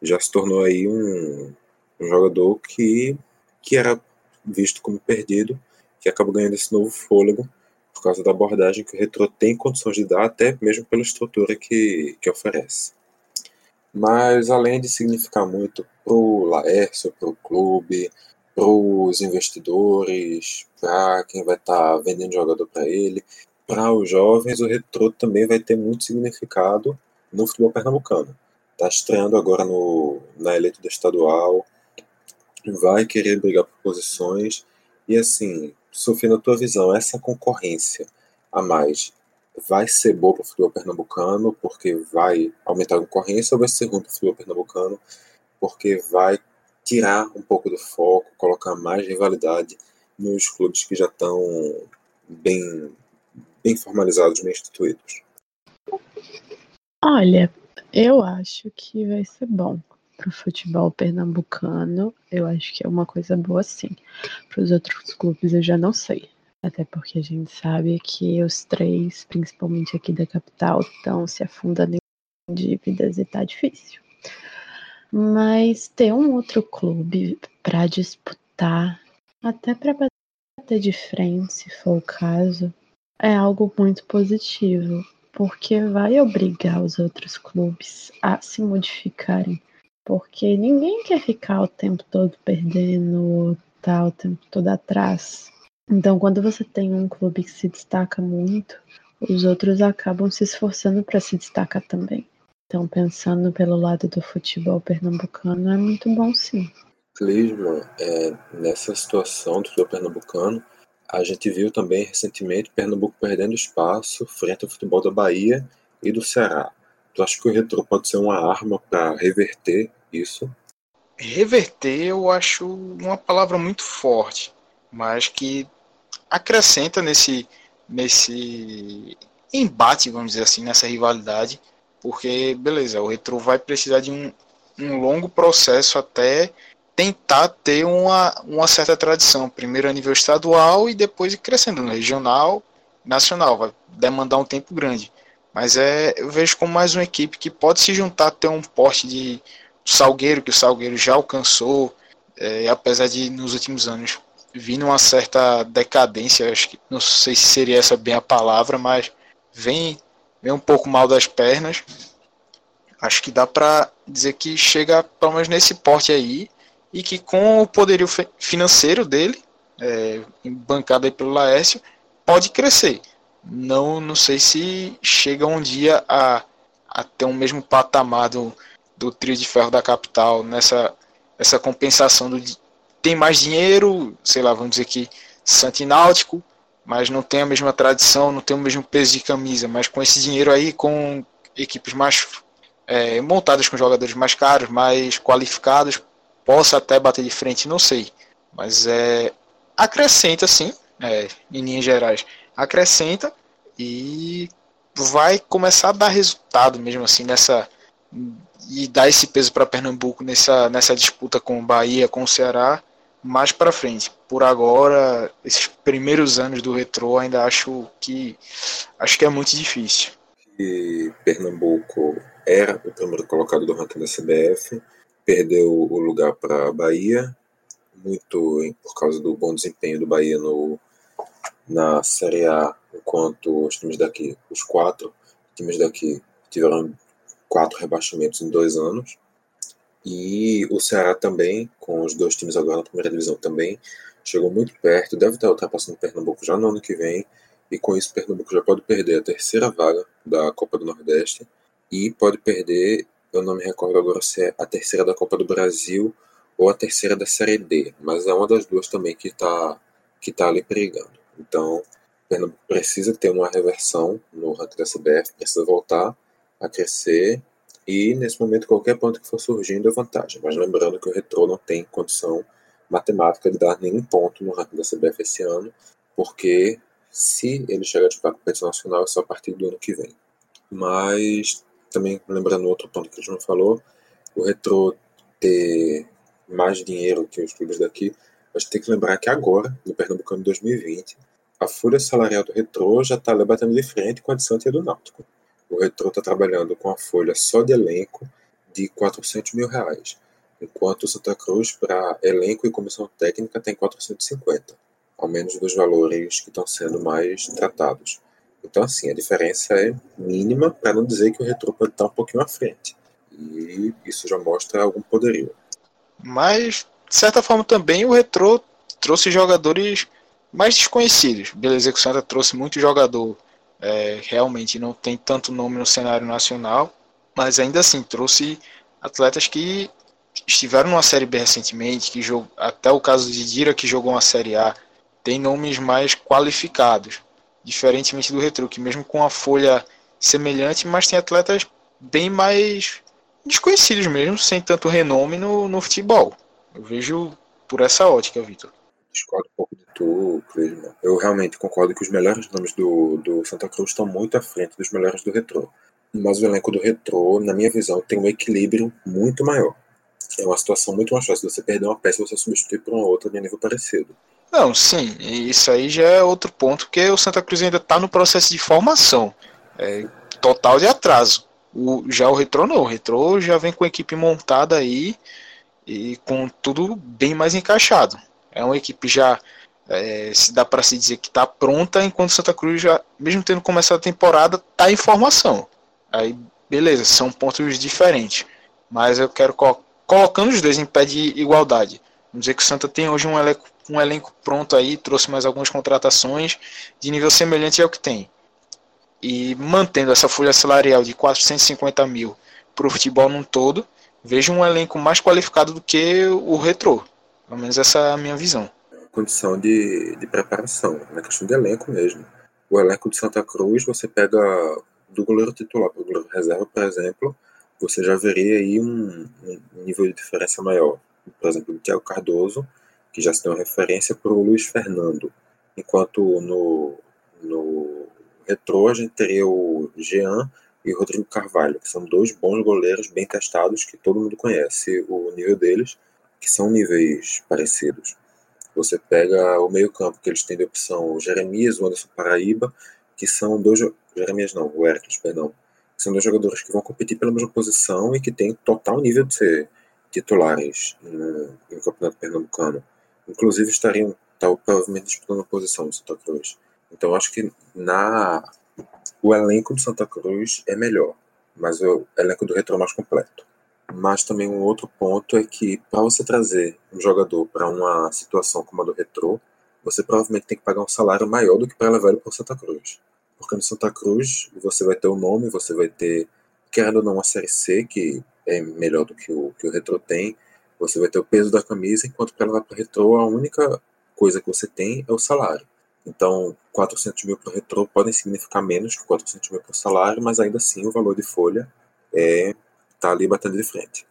já se tornou aí um, um jogador que, que era visto como perdido, que acaba ganhando esse novo fôlego por causa da abordagem que o Retro tem condições de dar, até mesmo pela estrutura que, que oferece. Mas além de significar muito para o Laércio, para o clube, para os investidores, para quem vai estar tá vendendo jogador para ele, para os jovens, o retrô também vai ter muito significado no futebol pernambucano. Está estreando agora no, na elite do estadual, vai querer brigar por posições. E assim, Sofia, na tua visão, essa concorrência a mais vai ser boa para o futebol pernambucano, porque vai aumentar a concorrência, ou vai ser ruim para o futebol pernambucano, porque vai tirar um pouco do foco, colocar mais rivalidade nos clubes que já estão bem, bem formalizados, bem instituídos? Olha, eu acho que vai ser bom para o futebol pernambucano. Eu acho que é uma coisa boa, sim. Para os outros clubes, eu já não sei. Até porque a gente sabe que os três, principalmente aqui da capital, estão se afundando dívidas e tá difícil. Mas ter um outro clube para disputar, até para bater de frente, se for o caso, é algo muito positivo, porque vai obrigar os outros clubes a se modificarem. Porque ninguém quer ficar o tempo todo perdendo, tá o tempo todo atrás. Então, quando você tem um clube que se destaca muito, os outros acabam se esforçando para se destacar também. Então, pensando pelo lado do futebol pernambucano, é muito bom sim. Clisma, é, nessa situação do futebol pernambucano, a gente viu também recentemente Pernambuco perdendo espaço frente ao futebol da Bahia e do Ceará. Tu acha que o retrô pode ser uma arma para reverter isso? Reverter eu acho uma palavra muito forte, mas que acrescenta nesse, nesse embate, vamos dizer assim, nessa rivalidade, porque, beleza, o Retro vai precisar de um, um longo processo até tentar ter uma, uma certa tradição, primeiro a nível estadual e depois crescendo no regional, nacional, vai demandar um tempo grande. Mas é, eu vejo como mais uma equipe que pode se juntar, ter um porte de Salgueiro, que o Salgueiro já alcançou, é, apesar de nos últimos anos vir numa certa decadência, acho que não sei se seria essa bem a palavra, mas vem vem um pouco mal das pernas. Acho que dá para dizer que chega pelo menos nesse porte aí e que com o poderio financeiro dele, é, bancado aí pelo Laércio, pode crescer. Não, não sei se chega um dia a, a ter um mesmo patamar do, do trio de ferro da capital nessa essa compensação do tem mais dinheiro, sei lá, vamos dizer que Santináutico, mas não tem a mesma tradição, não tem o mesmo peso de camisa, mas com esse dinheiro aí, com equipes mais é, montadas com jogadores mais caros, mais qualificados, possa até bater de frente, não sei. Mas é, acrescenta sim, é, em linhas gerais, acrescenta e vai começar a dar resultado mesmo assim nessa e dar esse peso para Pernambuco nessa, nessa disputa com o Bahia, com o Ceará mais para frente. Por agora, esses primeiros anos do retrô ainda acho que acho que é muito difícil. E Pernambuco era o primeiro colocado do ranking da CBF, perdeu o lugar para a Bahia, muito por causa do bom desempenho do Bahia no, na Série A, enquanto os times daqui, os quatro times daqui, tiveram quatro rebaixamentos em dois anos. E o Ceará também, com os dois times agora na primeira divisão também, chegou muito perto, deve estar ultrapassando Pernambuco já no ano que vem, e com isso Pernambuco já pode perder a terceira vaga da Copa do Nordeste e pode perder, eu não me recordo agora se é a terceira da Copa do Brasil ou a terceira da Série D, mas é uma das duas também que está que tá ali perigando. Então, Pernambuco precisa ter uma reversão no ranking da CBF, precisa voltar a crescer e nesse momento, qualquer ponto que for surgindo é vantagem. Mas lembrando que o Retrô não tem condição matemática de dar nenhum ponto no ranking da CBF esse ano, porque se ele chegar a disputar a competição nacional é só a partir do ano que vem. Mas também lembrando outro ponto que gente não falou, o Retrô ter mais dinheiro que os clubes daqui, gente tem que lembrar que agora, no Pernambucano 2020, a folha salarial do Retrô já está batendo de frente com a de Santa e do Náutico o Retro está trabalhando com a folha só de elenco de 400 mil reais, enquanto o Santa Cruz, para elenco e comissão técnica, tem 450, ao menos dos valores que estão sendo mais tratados. Então, assim, a diferença é mínima, para não dizer que o Retro pode estar um pouquinho à frente. E isso já mostra algum poderio. Mas, de certa forma, também o Retro trouxe jogadores mais desconhecidos. Beleza que o Santa trouxe muito jogador é, realmente não tem tanto nome no cenário nacional, mas ainda assim trouxe atletas que estiveram numa Série B recentemente, que jogou, até o caso de Dira que jogou uma Série A, tem nomes mais qualificados, diferentemente do Retro, que mesmo com a folha semelhante, mas tem atletas bem mais desconhecidos mesmo, sem tanto renome no, no futebol. Eu vejo por essa ótica, Vitor discordo um pouco de tu, Clisman. Eu realmente concordo que os melhores nomes do, do Santa Cruz estão muito à frente dos melhores do Retrô. Mas o elenco do Retrô, na minha visão, tem um equilíbrio muito maior. É uma situação muito mais fácil. Você perder uma peça e você substituir por uma outra de nível parecido. Não, sim. Isso aí já é outro ponto, porque o Santa Cruz ainda está no processo de formação. É, total de atraso. O, já o Retro não, o Retro já vem com a equipe montada aí e com tudo bem mais encaixado. É uma equipe já, é, se dá para se dizer que está pronta, enquanto Santa Cruz já, mesmo tendo começado a temporada, está em formação. Aí, beleza, são pontos diferentes. Mas eu quero co colocando os dois em pé de igualdade. Vamos dizer que o Santa tem hoje um elenco, um elenco pronto aí, trouxe mais algumas contratações de nível semelhante ao que tem. E mantendo essa folha salarial de 450 mil para o futebol num todo, vejo um elenco mais qualificado do que o retrô. Pelo menos essa é a minha visão. Condição de, de preparação, na é questão de elenco mesmo. O elenco de Santa Cruz, você pega do goleiro titular para o goleiro reserva, por exemplo, você já veria aí um, um nível de diferença maior. Por exemplo, do Thiago Cardoso, que já se tem uma referência para o Luiz Fernando. Enquanto no, no retrô a gente teria o Jean e o Rodrigo Carvalho, que são dois bons goleiros bem testados que todo mundo conhece o nível deles, que são níveis parecidos. Você pega o meio-campo, que eles têm de opção o Jeremias, o Anderson Paraíba, que são dois. Jeremias não, o Hércules, perdão. Que são dois jogadores que vão competir pela mesma posição e que têm total nível de ser titulares no, no Campeonato Pernambucano. Inclusive estariam tal, provavelmente disputando a posição do Santa Cruz. Então acho que na o elenco do Santa Cruz é melhor, mas o elenco do Retro é mais completo. Mas também um outro ponto é que para você trazer um jogador para uma situação como a do Retro, você provavelmente tem que pagar um salário maior do que para levar ele para o Santa Cruz. Porque no Santa Cruz você vai ter o nome, você vai ter, querendo ou não, a Série C, que é melhor do que o que o Retro tem, você vai ter o peso da camisa, enquanto para levar para o Retro a única coisa que você tem é o salário. Então, 400 mil para o retrô podem significar menos que 400 mil para o salário, mas ainda assim o valor de folha é tá ali batendo de frente.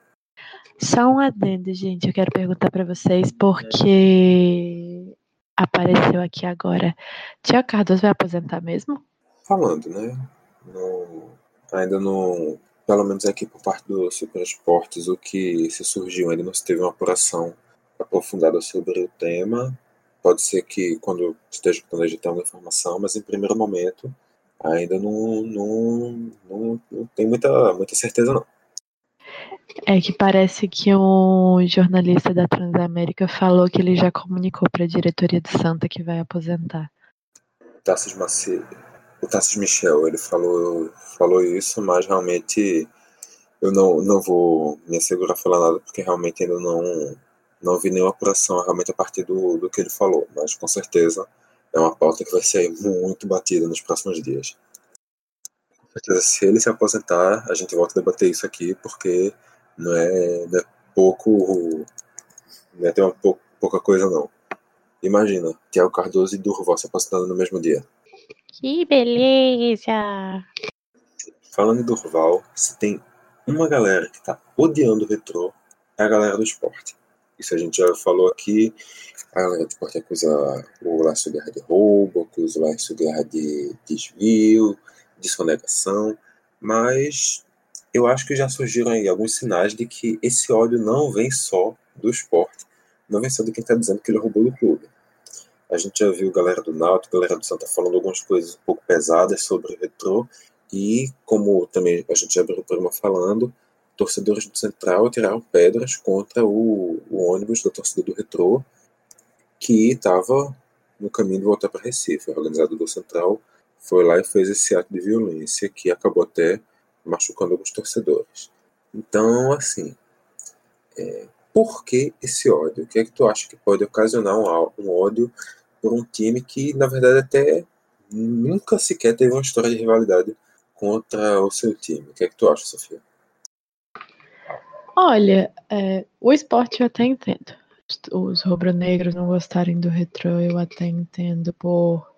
Só um adendo, gente. Eu quero perguntar para vocês porque apareceu aqui agora. Tia Cardoso vai aposentar mesmo? Falando, né? No, ainda não, pelo menos aqui por parte do Super Esportes, o que se surgiu ainda não se teve uma apuração aprofundada sobre o tema. Pode ser que quando esteja planejando a informação, mas em primeiro momento ainda não, não, não, não tem muita, muita certeza não. É que parece que um jornalista da Transamérica falou que ele já comunicou para a diretoria do Santa que vai aposentar. Tassis Maci... O Tassis Michel, ele falou, falou isso, mas realmente eu não, não vou me assegurar a falar nada, porque realmente ainda não, não vi nenhuma apuração realmente a partir do, do que ele falou, mas com certeza é uma pauta que vai ser muito batida nos próximos dias. Com certeza, se ele se aposentar, a gente volta a debater isso aqui, porque não é, não é pouco. Não é ter uma pou, pouca coisa, não. Imagina, Tiago Cardoso e Durval se aposentando no mesmo dia. Que beleza! Falando em Durval, se tem uma galera que tá odiando o retrô, é a galera do esporte. Isso a gente já falou aqui. A galera do esporte acusa o Lácio Guerra de roubo, acusa o Lácio Guerra de desvio, de sonegação, mas eu acho que já surgiram aí alguns sinais de que esse ódio não vem só do esporte, não vem só de quem está dizendo que ele roubou do clube. A gente já viu galera do Náutico, galera do Santa falando algumas coisas um pouco pesadas sobre o retrô, e como também a gente já abriu o programa falando, torcedores do Central tiraram pedras contra o, o ônibus da torcida do Retrô, que estava no caminho de voltar para Recife. O organizador do Central foi lá e fez esse ato de violência que acabou até machucando alguns torcedores. Então, assim, é, por que esse ódio? O que é que tu acha que pode ocasionar um, um ódio por um time que, na verdade, até nunca sequer teve uma história de rivalidade contra o seu time? O que é que tu acha, Sofia? Olha, é, o esporte eu até entendo. Os rubro-negros não gostarem do retrô, eu até entendo por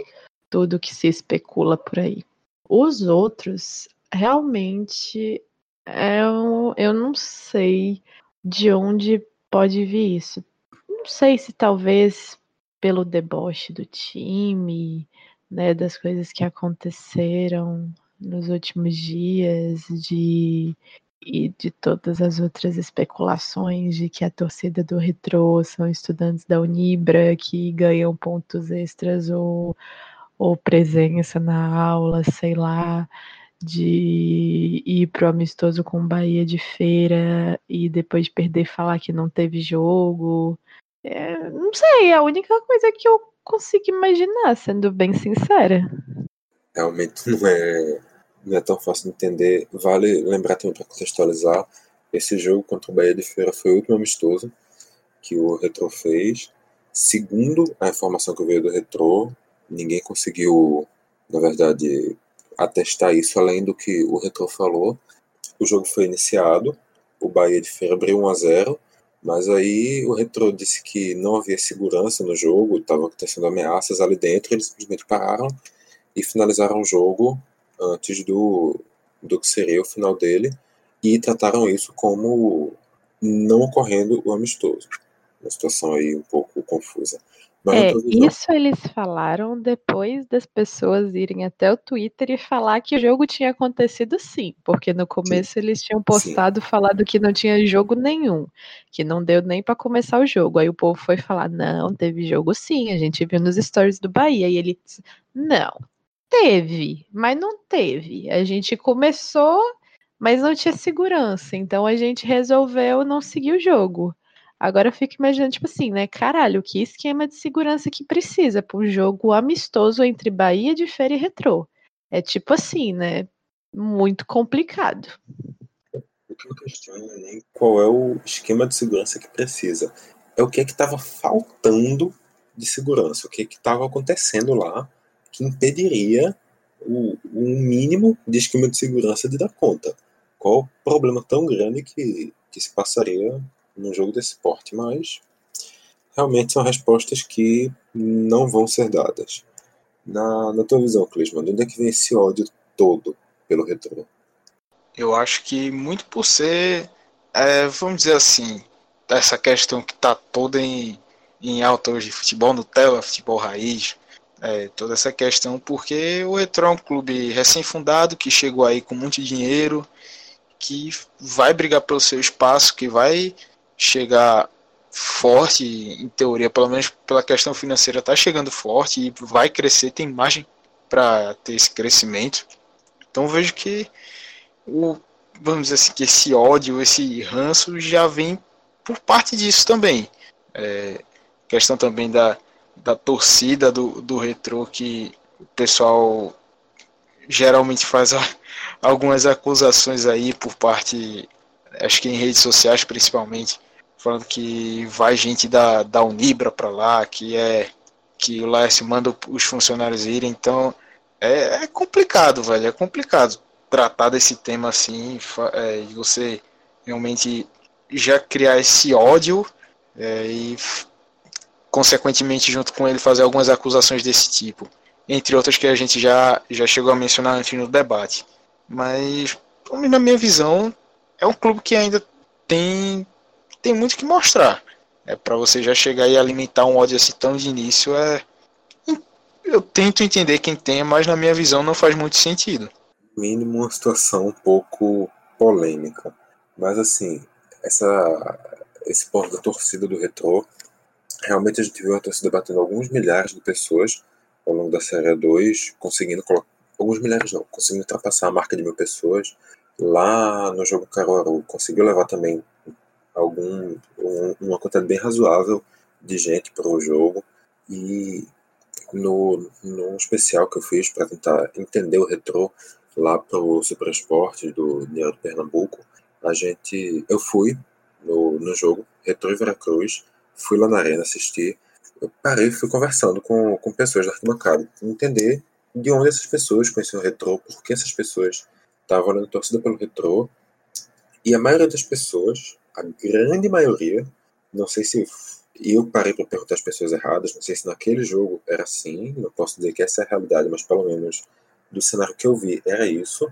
tudo que se especula por aí. Os outros, realmente, eu, eu não sei de onde pode vir isso. Não sei se talvez pelo deboche do time, né, das coisas que aconteceram nos últimos dias, de e de todas as outras especulações de que a torcida do Retrô são estudantes da Unibra que ganham pontos extras ou, ou presença na aula, sei lá, de ir pro amistoso com Bahia de feira e depois perder falar que não teve jogo. É, não sei, é a única coisa que eu consigo imaginar, sendo bem sincera. Realmente não é, não é tão fácil de entender. Vale lembrar também para contextualizar: esse jogo contra o Bahia de Feira foi o último amistoso que o Retro fez. Segundo a informação que veio do Retro, ninguém conseguiu, na verdade, atestar isso além do que o Retro falou. O jogo foi iniciado, o Bahia de Feira abriu 1 a 0 mas aí o Retro disse que não havia segurança no jogo, estavam acontecendo ameaças ali dentro, eles simplesmente pararam e finalizaram o jogo antes do, do que seria o final dele e trataram isso como não ocorrendo o amistoso. Uma situação aí um pouco confusa. É, isso eles falaram depois das pessoas irem até o Twitter e falar que o jogo tinha acontecido sim, porque no começo sim. eles tinham postado sim. falado que não tinha jogo nenhum, que não deu nem para começar o jogo. Aí o povo foi falar: "Não, teve jogo sim, a gente viu nos stories do Bahia". E ele disse: "Não, teve, mas não teve. A gente começou, mas não tinha segurança, então a gente resolveu não seguir o jogo". Agora eu fico imaginando, tipo assim, né? Caralho, que esquema de segurança que precisa para um jogo amistoso entre Bahia de Feira e Retrô. É tipo assim, né? Muito complicado. O eu questiono é nem qual é o esquema de segurança que precisa. É o que é que estava faltando de segurança, o que é que estava acontecendo lá que impediria o, um mínimo de esquema de segurança de dar conta. Qual o problema tão grande que, que se passaria num jogo desse porte, mas realmente são respostas que não vão ser dadas. Na, na tua visão, Clisman, de onde é que vem esse ódio todo pelo retrô? Eu acho que muito por ser, é, vamos dizer assim, essa questão que está toda em, em alta hoje, futebol Nutella, futebol raiz, é, toda essa questão, porque o Retrô é um clube recém-fundado, que chegou aí com muito dinheiro, que vai brigar pelo seu espaço, que vai chegar forte, em teoria, pelo menos pela questão financeira, está chegando forte e vai crescer, tem margem para ter esse crescimento. Então vejo que o, vamos dizer assim, que esse ódio, esse ranço já vem por parte disso também. É, questão também da, da torcida do, do retrô que o pessoal geralmente faz a, algumas acusações aí por parte, acho que em redes sociais principalmente, falando que vai gente da, da Unibra para lá, que é que o Laércio manda os funcionários irem, então é, é complicado, velho, é complicado tratar desse tema assim, é, e você realmente já criar esse ódio é, e consequentemente junto com ele fazer algumas acusações desse tipo, entre outras que a gente já, já chegou a mencionar antes no debate. Mas, na minha visão, é um clube que ainda tem tem muito que mostrar. É para você já chegar e alimentar um ódio assim tão de início é eu tento entender quem tem, mas na minha visão não faz muito sentido. Mínimo uma situação um pouco polêmica. Mas assim, essa esse ponto da torcida do retrô, realmente a gente viu a torcida batendo alguns milhares de pessoas ao longo da série 2, conseguindo colocar alguns milhares não, conseguindo ultrapassar a marca de mil pessoas. Lá no jogo Caruaru, conseguiu levar também algum um, uma quantidade bem razoável de gente para o jogo. E no, no especial que eu fiz para tentar entender o retrô lá para o Super Esporte do Dinheiro do Pernambuco, a gente eu fui no, no jogo Retrô e Veracruz, fui lá na arena assistir, eu parei e fui conversando com, com pessoas da arquibancada, entender de onde essas pessoas conheciam o retrô, por que essas pessoas estavam olhando torcida pelo retrô, e a maioria das pessoas a grande maioria, não sei se eu parei para perguntar as pessoas erradas, não sei se naquele jogo era assim, não posso dizer que essa é a realidade, mas pelo menos do cenário que eu vi era isso.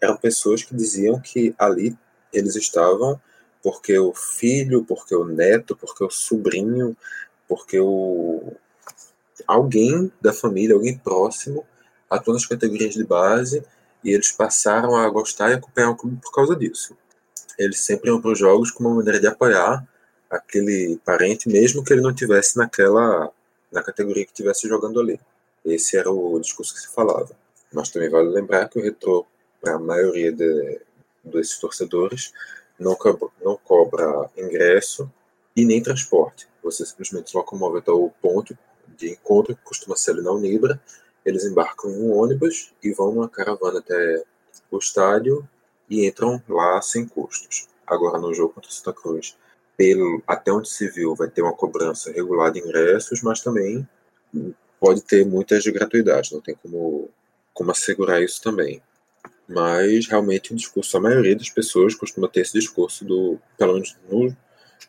Eram pessoas que diziam que ali eles estavam porque o filho, porque o neto, porque o sobrinho, porque o alguém da família, alguém próximo, atuou nas categorias de base e eles passaram a gostar e acompanhar o clube por causa disso eles sempre iam para os jogos com uma maneira de apoiar aquele parente, mesmo que ele não tivesse naquela na categoria que estivesse jogando ali. Esse era o discurso que se falava. Mas também vale lembrar que o Retro para a maioria de, desses torcedores, não cobra, não cobra ingresso e nem transporte. Você simplesmente locomove até o ponto de encontro, que costuma ser ali na Unibra, eles embarcam em um ônibus e vão numa caravana até o estádio e entram lá sem custos. Agora, no jogo contra o Santa Cruz, pelo, até onde se viu, vai ter uma cobrança regular de ingressos, mas também pode ter muitas de gratuidade, não tem como, como assegurar isso também. Mas realmente o discurso, a maioria das pessoas costuma ter esse discurso do, pelo menos no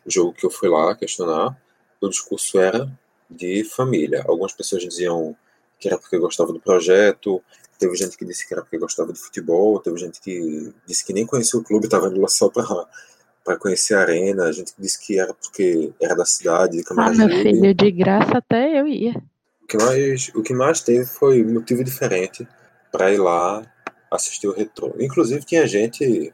jogo que eu fui lá questionar, o discurso era de família. Algumas pessoas diziam que era porque gostava do projeto, teve gente que disse que era porque gostava de futebol, teve gente que disse que nem conhecia o clube, estava indo lá só para conhecer a arena, a gente disse que era porque era da cidade, de Camaragibe. Ah, meu filho, de graça até eu ia. O que mais, o que mais teve foi motivo diferente para ir lá assistir o retrô. Inclusive tinha gente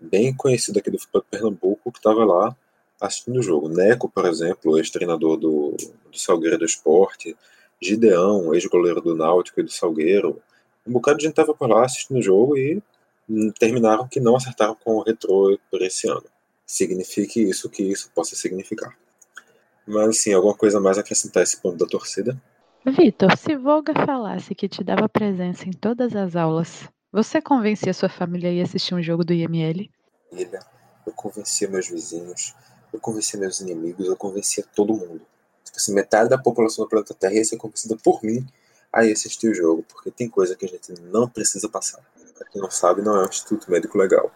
bem conhecida aqui do futebol de Pernambuco que estava lá assistindo o jogo. Neco, por exemplo, ex-treinador do, do Salgueiro do Esporte, Gideão, ex-goleiro do Náutico e do Salgueiro. Um bocado de gente estava por lá assistindo o jogo e hum, terminaram que não acertaram com o retrô por esse ano. Signifique isso que isso possa significar. Mas, sim, alguma coisa mais a acrescentar esse ponto da torcida? Vitor, se Volga falasse que te dava presença em todas as aulas, você convencia sua família a ir assistir um jogo do IML? Filha, eu convencia meus vizinhos, eu convencia meus inimigos, eu convencia todo mundo. Tipo assim, metade da população do planeta Terra ia ser convencida por mim a ir assistir o jogo, porque tem coisa que a gente não precisa passar. Pra quem não sabe, não é um Instituto Médico Legal.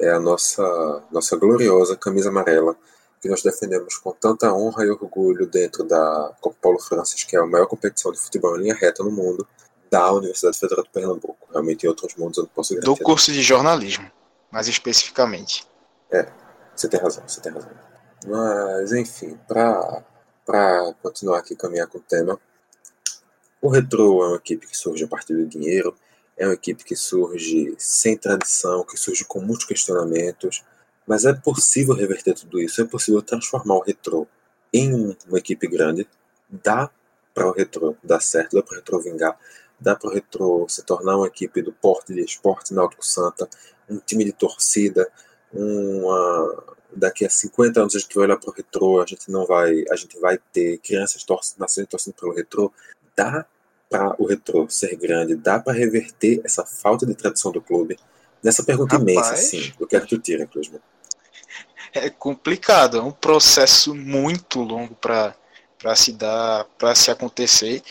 É a nossa, nossa gloriosa camisa amarela, que nós defendemos com tanta honra e orgulho dentro da Copa Paulo Francis, que é a maior competição de futebol em linha reta no mundo, da Universidade Federal do Pernambuco. Realmente em outros mundos eu não posso garantir. Do curso de jornalismo, mais especificamente. É, você tem razão, você tem razão. Mas, enfim, para continuar aqui caminhar com o tema, o Retro é uma equipe que surge a partir do dinheiro, é uma equipe que surge sem tradição, que surge com muitos questionamentos, mas é possível reverter tudo isso, é possível transformar o Retro em uma equipe grande, dá para o Retro dar certo, dá para o Retro vingar, dá para o Retro se tornar uma equipe do porte de esporte Náutico Santa, um time de torcida, uma, daqui a 50 anos a gente vai olhar para o retrô, a gente não vai, a gente vai ter crianças nascendo e torcendo pelo retrô. Dá para o retrô ser grande, dá para reverter essa falta de tradição do clube? Nessa pergunta Rapaz, imensa, sim. Eu quero que tu tire, inclusive. É complicado, é um processo muito longo para se dar, para se acontecer,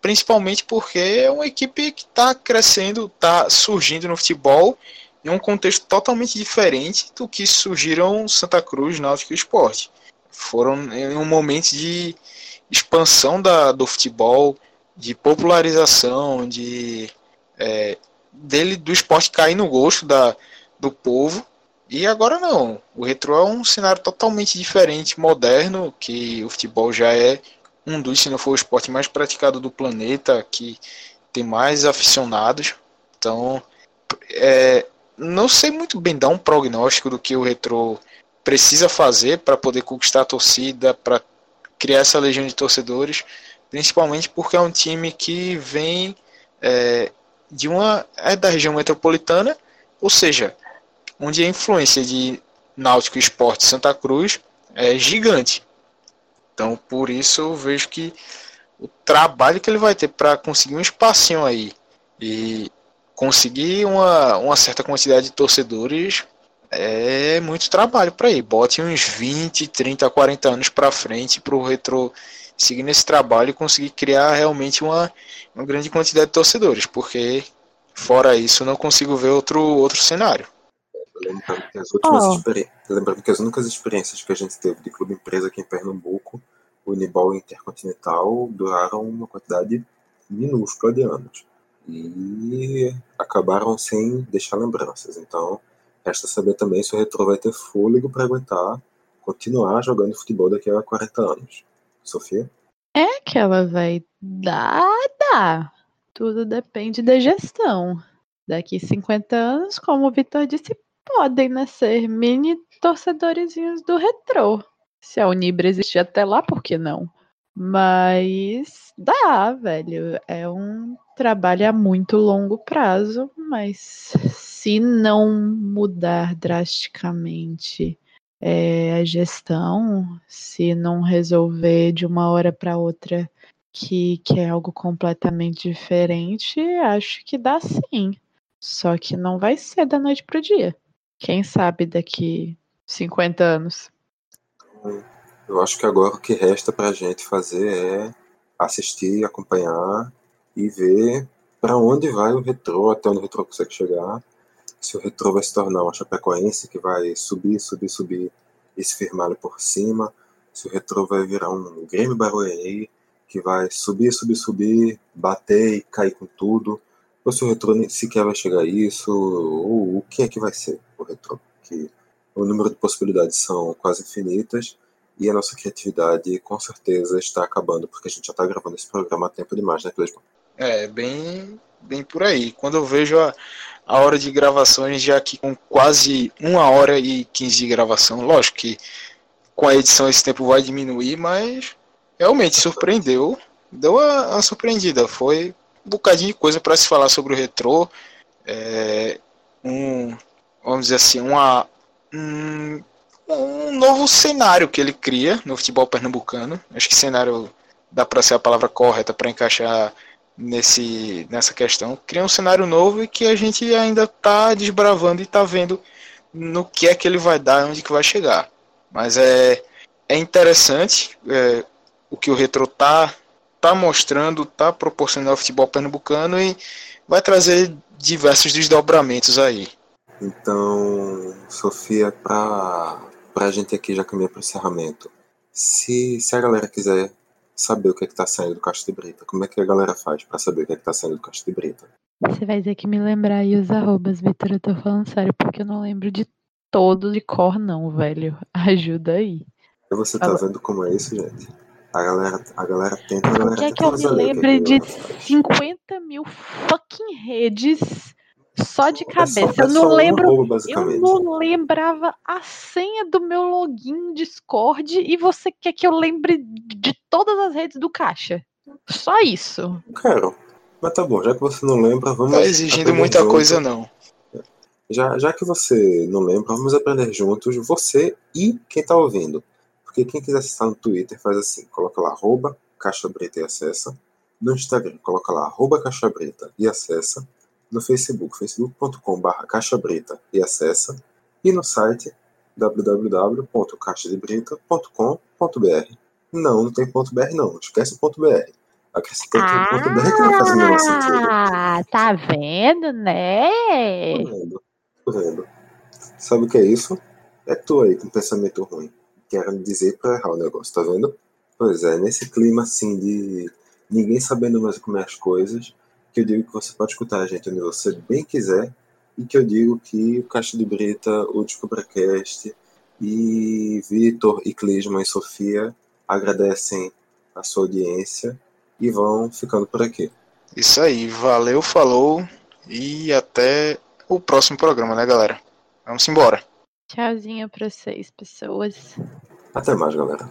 principalmente porque é uma equipe que está crescendo, está surgindo no futebol em um contexto totalmente diferente do que surgiram Santa Cruz, Náutico e Esporte. Foram em um momento de expansão da, do futebol, de popularização, de é, dele do esporte cair no gosto da, do povo. E agora não. O retro é um cenário totalmente diferente, moderno, que o futebol já é um dos, se não for o esporte mais praticado do planeta, que tem mais aficionados. Então, é, não sei muito bem dar um prognóstico do que o Retro precisa fazer para poder conquistar a torcida, para criar essa legião de torcedores, principalmente porque é um time que vem é, de uma é da região metropolitana, ou seja, onde a influência de Náutico Esporte Santa Cruz é gigante. Então, por isso eu vejo que o trabalho que ele vai ter para conseguir um espacinho aí e conseguir uma, uma certa quantidade de torcedores é muito trabalho para ir. Bote uns 20, 30, 40 anos para frente para o Retro seguir nesse trabalho e conseguir criar realmente uma, uma grande quantidade de torcedores, porque fora isso não consigo ver outro, outro cenário. Lembrando que, as últimas oh. Lembrando que as únicas experiências que a gente teve de clube empresa aqui em Pernambuco, o Unibol Intercontinental, duraram uma quantidade minúscula de anos e acabaram sem deixar lembranças. Então, resta saber também se o Retro vai ter fôlego para aguentar continuar jogando futebol daqui a 40 anos. Sofia? É que ela vai dar, dá. Tudo depende da gestão. Daqui 50 anos, como o Vitor disse, podem nascer mini torcedorzinhos do retrô. Se a Unibra existir até lá, por que não? Mas dá, velho. É um trabalho a muito longo prazo, mas se não mudar drasticamente é, a gestão, se não resolver de uma hora para outra que, que é algo completamente diferente, acho que dá sim. Só que não vai ser da noite pro dia. Quem sabe daqui 50 anos. Eu acho que agora o que resta pra gente fazer é assistir, acompanhar e ver para onde vai o retrô, até onde o retrô consegue chegar. Se o retrô vai se tornar uma Chapecoense que vai subir, subir, subir e se firmar por cima. Se o retrô vai virar um Grêmio Barueri que vai subir, subir, subir, bater e cair com tudo. Ou se o retrô sequer vai chegar a isso, ou o que é que vai ser o retrô. Que o número de possibilidades são quase infinitas e a nossa criatividade com certeza está acabando, porque a gente já está gravando esse programa há tempo demais, né, Clesman? É, bem, bem por aí. Quando eu vejo a, a hora de gente já aqui com quase uma hora e quinze de gravação. Lógico que com a edição esse tempo vai diminuir, mas realmente surpreendeu. Deu uma, uma surpreendida. Foi um bocadinho de coisa para se falar sobre o retrô. É, um, vamos dizer assim, uma, um, um novo cenário que ele cria no futebol pernambucano. Acho que cenário dá para ser a palavra correta para encaixar nesse, nessa questão. Cria um cenário novo e que a gente ainda está desbravando e está vendo no que é que ele vai dar, onde que vai chegar. Mas é, é interessante é, o que o Retro tá, tá mostrando, tá proporcionando ao futebol pernambucano e vai trazer diversos desdobramentos aí. Então, Sofia, para a gente aqui já caminhar para o encerramento, se, se a galera quiser saber o que é está saindo do Caixa de Brita? Como é que a galera faz para saber o que é está saindo do Caixa de Brita? Você vai ter que me lembrar aí os arrobas, Vitor. Eu tô falando sério, porque eu não lembro de todo de cor, não, velho. Ajuda aí. Você tá vendo como é isso, gente? A galera, a galera tenta. A galera Por que, é que eu me lembre de 50 mil fucking redes só de cabeça. É só, eu não lembro. Roubo, eu não lembrava a senha do meu login Discord e você quer que eu lembre de todas as redes do caixa. Só isso. Quero. Mas tá bom, já que você não lembra, vamos. Tá exigindo muita junto. coisa, não. Já, já que você não lembra, vamos aprender juntos, você e quem tá ouvindo. Porque quem quiser acessar no Twitter faz assim: coloca lá, arroba, caixa breta e acessa. No Instagram, coloca lá, arroba, caixa breta e acessa no Facebook, facebook.com.br Caixa Brita e acessa, e no site www.caixadebrita.com.br. Não, não tem ponto .br não, esquece o ponto .br. Acrescentei ah, ponto .br que não faz o menor sentido. Ah, tá vendo, né? Tô vendo, tô vendo. Sabe o que é isso? É tu aí com pensamento ruim. Querendo dizer pra errar o negócio, tá vendo? Pois é, nesse clima assim de ninguém sabendo mais como é as coisas, que eu digo que você pode escutar a gente onde você bem quiser e que eu digo que o Caixa de Brita, o DescobraCast e Vitor e Clisma e Sofia agradecem a sua audiência e vão ficando por aqui. Isso aí, valeu, falou e até o próximo programa, né, galera? Vamos embora. Tchauzinho para vocês, pessoas. Até mais, galera.